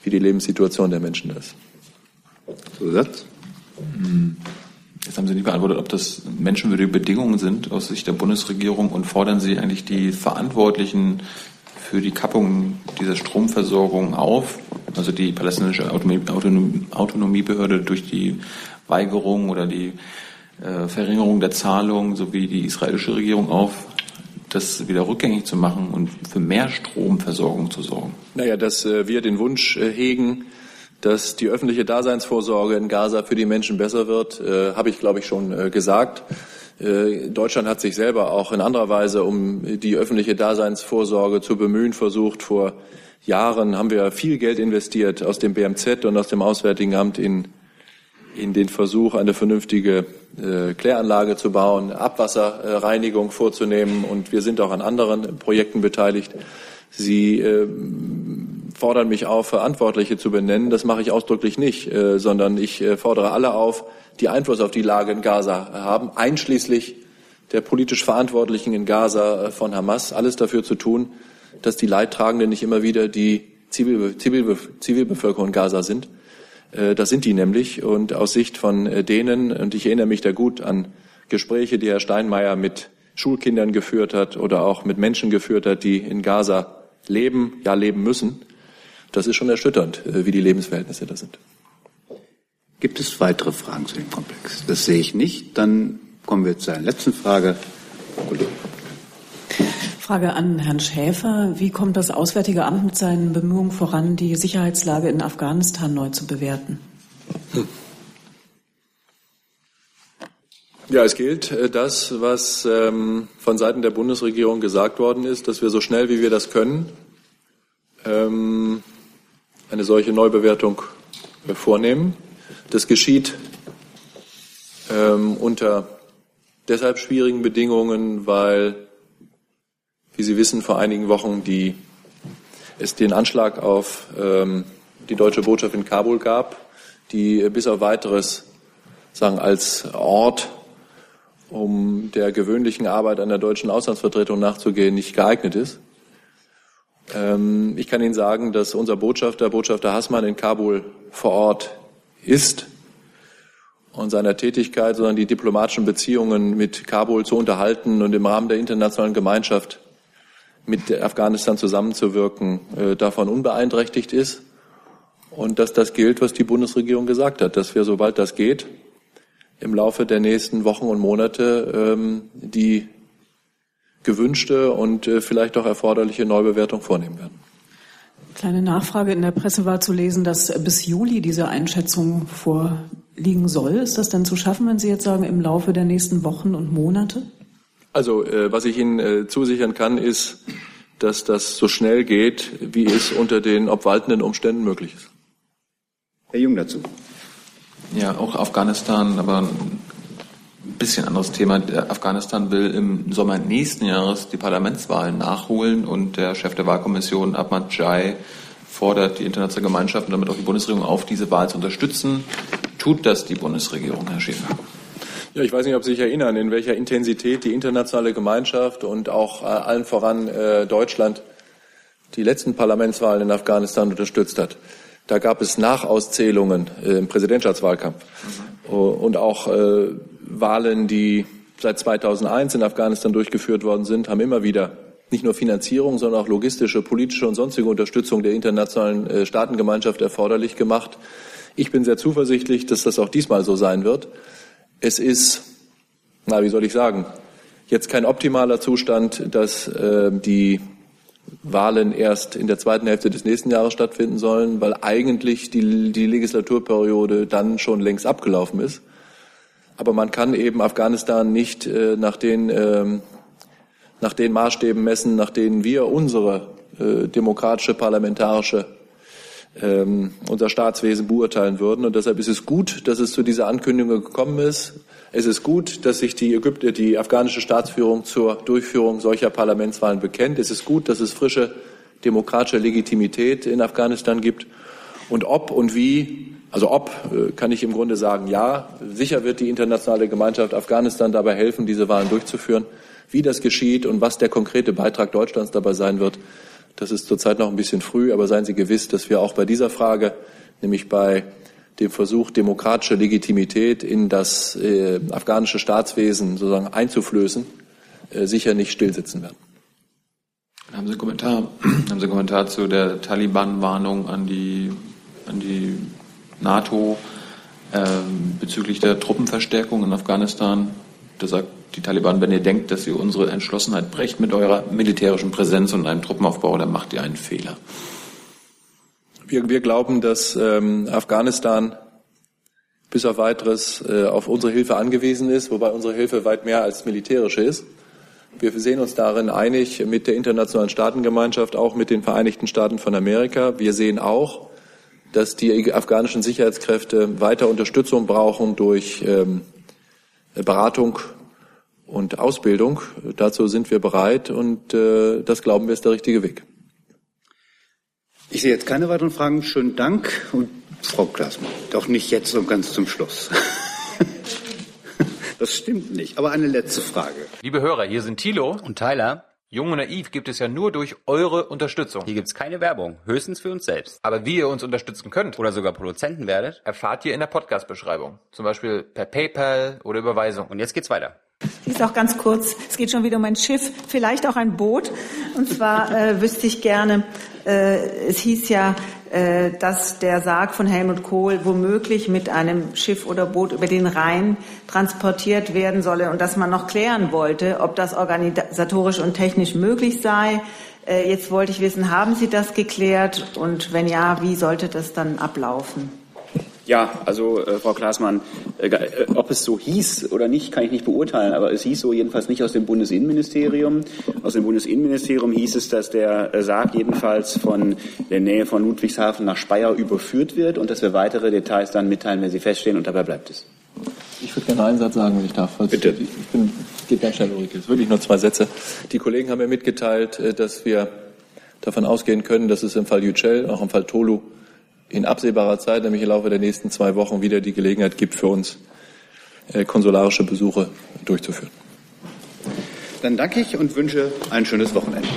[SPEAKER 7] wie die Lebenssituation der Menschen ist.
[SPEAKER 2] Zusatz?
[SPEAKER 3] Jetzt haben Sie nicht beantwortet, ob das menschenwürdige Bedingungen sind aus Sicht der Bundesregierung und fordern Sie eigentlich die Verantwortlichen für die Kappung dieser Stromversorgung auf, also die palästinensische Autonomiebehörde durch die Weigerung oder die äh, Verringerung der Zahlung sowie die israelische Regierung auf, das wieder rückgängig zu machen und für mehr Stromversorgung zu sorgen?
[SPEAKER 7] Naja, dass äh, wir den Wunsch äh, hegen, dass die öffentliche Daseinsvorsorge in Gaza für die Menschen besser wird, äh, habe ich, glaube ich, schon gesagt. Deutschland hat sich selber auch in anderer Weise um die öffentliche Daseinsvorsorge zu bemühen versucht. Vor Jahren haben wir viel Geld investiert aus dem BMZ und aus dem Auswärtigen Amt in, in den Versuch, eine vernünftige äh, Kläranlage zu bauen, Abwasserreinigung vorzunehmen. Und wir sind auch an anderen Projekten beteiligt. Sie äh, fordern mich auf, Verantwortliche zu benennen. Das mache ich ausdrücklich nicht, äh, sondern ich äh, fordere alle auf, die Einfluss auf die Lage in Gaza haben, einschließlich der politisch Verantwortlichen in Gaza äh, von Hamas, alles dafür zu tun, dass die Leidtragenden nicht immer wieder die Zivilbe Zivilbe Zivilbevölkerung in Gaza sind. Äh, das sind die nämlich. Und aus Sicht von äh, denen, und ich erinnere mich da gut an Gespräche, die Herr Steinmeier mit Schulkindern geführt hat oder auch mit Menschen geführt hat, die in Gaza leben, ja leben müssen. Das ist schon erschütternd, wie die Lebensverhältnisse da sind.
[SPEAKER 2] Gibt es weitere Fragen zu dem Komplex? Das sehe ich nicht. Dann kommen wir zu einer letzten Frage. Kollege.
[SPEAKER 9] Frage an Herrn Schäfer. Wie kommt das Auswärtige Amt mit seinen Bemühungen voran, die Sicherheitslage in Afghanistan neu zu bewerten?
[SPEAKER 7] Ja, es gilt äh, das, was ähm, von Seiten der Bundesregierung gesagt worden ist, dass wir so schnell wie wir das können ähm, eine solche Neubewertung äh, vornehmen. Das geschieht ähm, unter deshalb schwierigen Bedingungen, weil, wie Sie wissen, vor einigen Wochen die, es den Anschlag auf ähm, die deutsche Botschaft in Kabul gab, die bis auf weiteres sagen als Ort, um der gewöhnlichen Arbeit einer deutschen Auslandsvertretung nachzugehen, nicht geeignet ist. Ähm, ich kann Ihnen sagen, dass unser Botschafter, Botschafter Hassmann in Kabul vor Ort ist und seiner Tätigkeit, sondern die diplomatischen Beziehungen mit Kabul zu unterhalten und im Rahmen der internationalen Gemeinschaft mit Afghanistan zusammenzuwirken, äh, davon unbeeinträchtigt ist. Und dass das gilt, was die Bundesregierung gesagt hat, dass wir, sobald das geht, im Laufe der nächsten Wochen und Monate ähm, die gewünschte und äh, vielleicht auch erforderliche Neubewertung vornehmen werden.
[SPEAKER 9] Kleine Nachfrage. In der Presse war zu lesen, dass bis Juli diese Einschätzung vorliegen soll. Ist das denn zu schaffen, wenn Sie jetzt sagen, im Laufe der nächsten Wochen und Monate?
[SPEAKER 7] Also, äh, was ich Ihnen äh, zusichern kann, ist, dass das so schnell geht, wie es unter den obwaltenden Umständen möglich ist.
[SPEAKER 2] Herr Jung dazu.
[SPEAKER 3] Ja, auch Afghanistan, aber ein bisschen anderes Thema. Afghanistan will im Sommer nächsten Jahres die Parlamentswahlen nachholen und der Chef der Wahlkommission Ahmad Jai fordert die internationale Gemeinschaft und damit auch die Bundesregierung auf, diese Wahl zu unterstützen. Tut das die Bundesregierung, Herr Schäfer?
[SPEAKER 7] Ja, ich weiß nicht, ob Sie sich erinnern, in welcher Intensität die internationale Gemeinschaft und auch äh, allen voran äh, Deutschland die letzten Parlamentswahlen in Afghanistan unterstützt hat. Da gab es Nachauszählungen äh, im Präsidentschaftswahlkampf mhm. und auch äh, Wahlen, die seit 2001 in Afghanistan durchgeführt worden sind, haben immer wieder nicht nur Finanzierung, sondern auch logistische, politische und sonstige Unterstützung der internationalen äh, Staatengemeinschaft erforderlich gemacht. Ich bin sehr zuversichtlich, dass das auch diesmal so sein wird. Es ist, na, wie soll ich sagen, jetzt kein optimaler Zustand, dass äh, die Wahlen erst in der zweiten Hälfte des nächsten Jahres stattfinden sollen, weil eigentlich die, die Legislaturperiode dann schon längst abgelaufen ist. Aber man kann eben Afghanistan nicht äh, nach, den, äh, nach den Maßstäben messen, nach denen wir unsere äh, demokratische parlamentarische ähm, unser Staatswesen beurteilen würden. Und deshalb ist es gut, dass es zu dieser Ankündigung gekommen ist. Es ist gut, dass sich die Ägypter, die afghanische Staatsführung zur Durchführung solcher Parlamentswahlen bekennt. Es ist gut, dass es frische demokratische Legitimität in Afghanistan gibt. Und ob und wie, also ob, äh, kann ich im Grunde sagen, ja, sicher wird die internationale Gemeinschaft Afghanistan dabei helfen, diese Wahlen durchzuführen. Wie das geschieht und was der konkrete Beitrag Deutschlands dabei sein wird, das ist zurzeit noch ein bisschen früh, aber seien Sie gewiss, dass wir auch bei dieser Frage, nämlich bei dem Versuch, demokratische Legitimität in das äh, afghanische Staatswesen sozusagen einzuflößen, äh, sicher nicht stillsitzen werden.
[SPEAKER 3] Haben Sie einen Kommentar, <clears throat> haben Sie einen Kommentar zu der Taliban-Warnung an die, an die NATO äh, bezüglich der Truppenverstärkung in Afghanistan? Da sagt die Taliban, wenn ihr denkt, dass ihr unsere Entschlossenheit brecht mit eurer militärischen Präsenz und einem Truppenaufbau, dann macht ihr einen Fehler.
[SPEAKER 7] Wir, wir glauben, dass ähm, Afghanistan bis auf weiteres äh, auf unsere Hilfe angewiesen ist, wobei unsere Hilfe weit mehr als militärische ist. Wir sehen uns darin einig mit der internationalen Staatengemeinschaft, auch mit den Vereinigten Staaten von Amerika. Wir sehen auch, dass die afghanischen Sicherheitskräfte weiter Unterstützung brauchen durch ähm, Beratung und Ausbildung. Dazu sind wir bereit und äh, das glauben wir ist der richtige Weg.
[SPEAKER 2] Ich sehe jetzt keine weiteren Fragen. Schönen Dank. Und Frau Klaasmann, doch nicht jetzt und ganz zum Schluss. <laughs> Das stimmt nicht. Aber eine letzte Frage.
[SPEAKER 4] Liebe Hörer, hier sind Thilo
[SPEAKER 5] und Tyler.
[SPEAKER 4] Jung und naiv gibt es ja nur durch eure Unterstützung.
[SPEAKER 5] Hier gibt es keine Werbung, höchstens für uns selbst.
[SPEAKER 4] Aber wie ihr uns unterstützen könnt
[SPEAKER 5] oder sogar Produzenten werdet,
[SPEAKER 4] erfahrt ihr in der Podcast-Beschreibung. Zum Beispiel per PayPal oder Überweisung.
[SPEAKER 5] Und jetzt geht's weiter.
[SPEAKER 13] Sie ist auch ganz kurz. Es geht schon wieder um ein Schiff, vielleicht auch ein Boot. Und zwar äh, wüsste ich gerne, äh, es hieß ja, äh, dass der Sarg von Helmut Kohl womöglich mit einem Schiff oder Boot über den Rhein transportiert werden solle und dass man noch klären wollte, ob das organisatorisch und technisch möglich sei. Äh, jetzt wollte ich wissen, haben Sie das geklärt und wenn ja, wie sollte das dann ablaufen?
[SPEAKER 8] Ja, also äh, Frau Klaasmann, äh, äh, ob es so hieß oder nicht, kann ich nicht beurteilen, aber es hieß so jedenfalls nicht aus dem Bundesinnenministerium. Aus dem Bundesinnenministerium hieß es, dass der äh, Sarg jedenfalls von der Nähe von Ludwigshafen nach Speyer überführt wird und dass wir weitere Details dann mitteilen, wenn sie feststehen und dabei bleibt es.
[SPEAKER 7] Ich würde gerne einen Satz sagen, wenn ich darf. Also
[SPEAKER 8] Bitte.
[SPEAKER 7] Ich bin, geht ganz schnell, Ulrike. Es wirklich nur zwei Sätze. Die Kollegen haben mir mitgeteilt, äh, dass wir davon ausgehen können, dass es im Fall Yücel, auch im Fall Tolu, in absehbarer Zeit, nämlich im Laufe der nächsten zwei Wochen, wieder die Gelegenheit gibt, für uns äh, konsularische Besuche durchzuführen.
[SPEAKER 2] Dann danke ich und wünsche ein schönes Wochenende.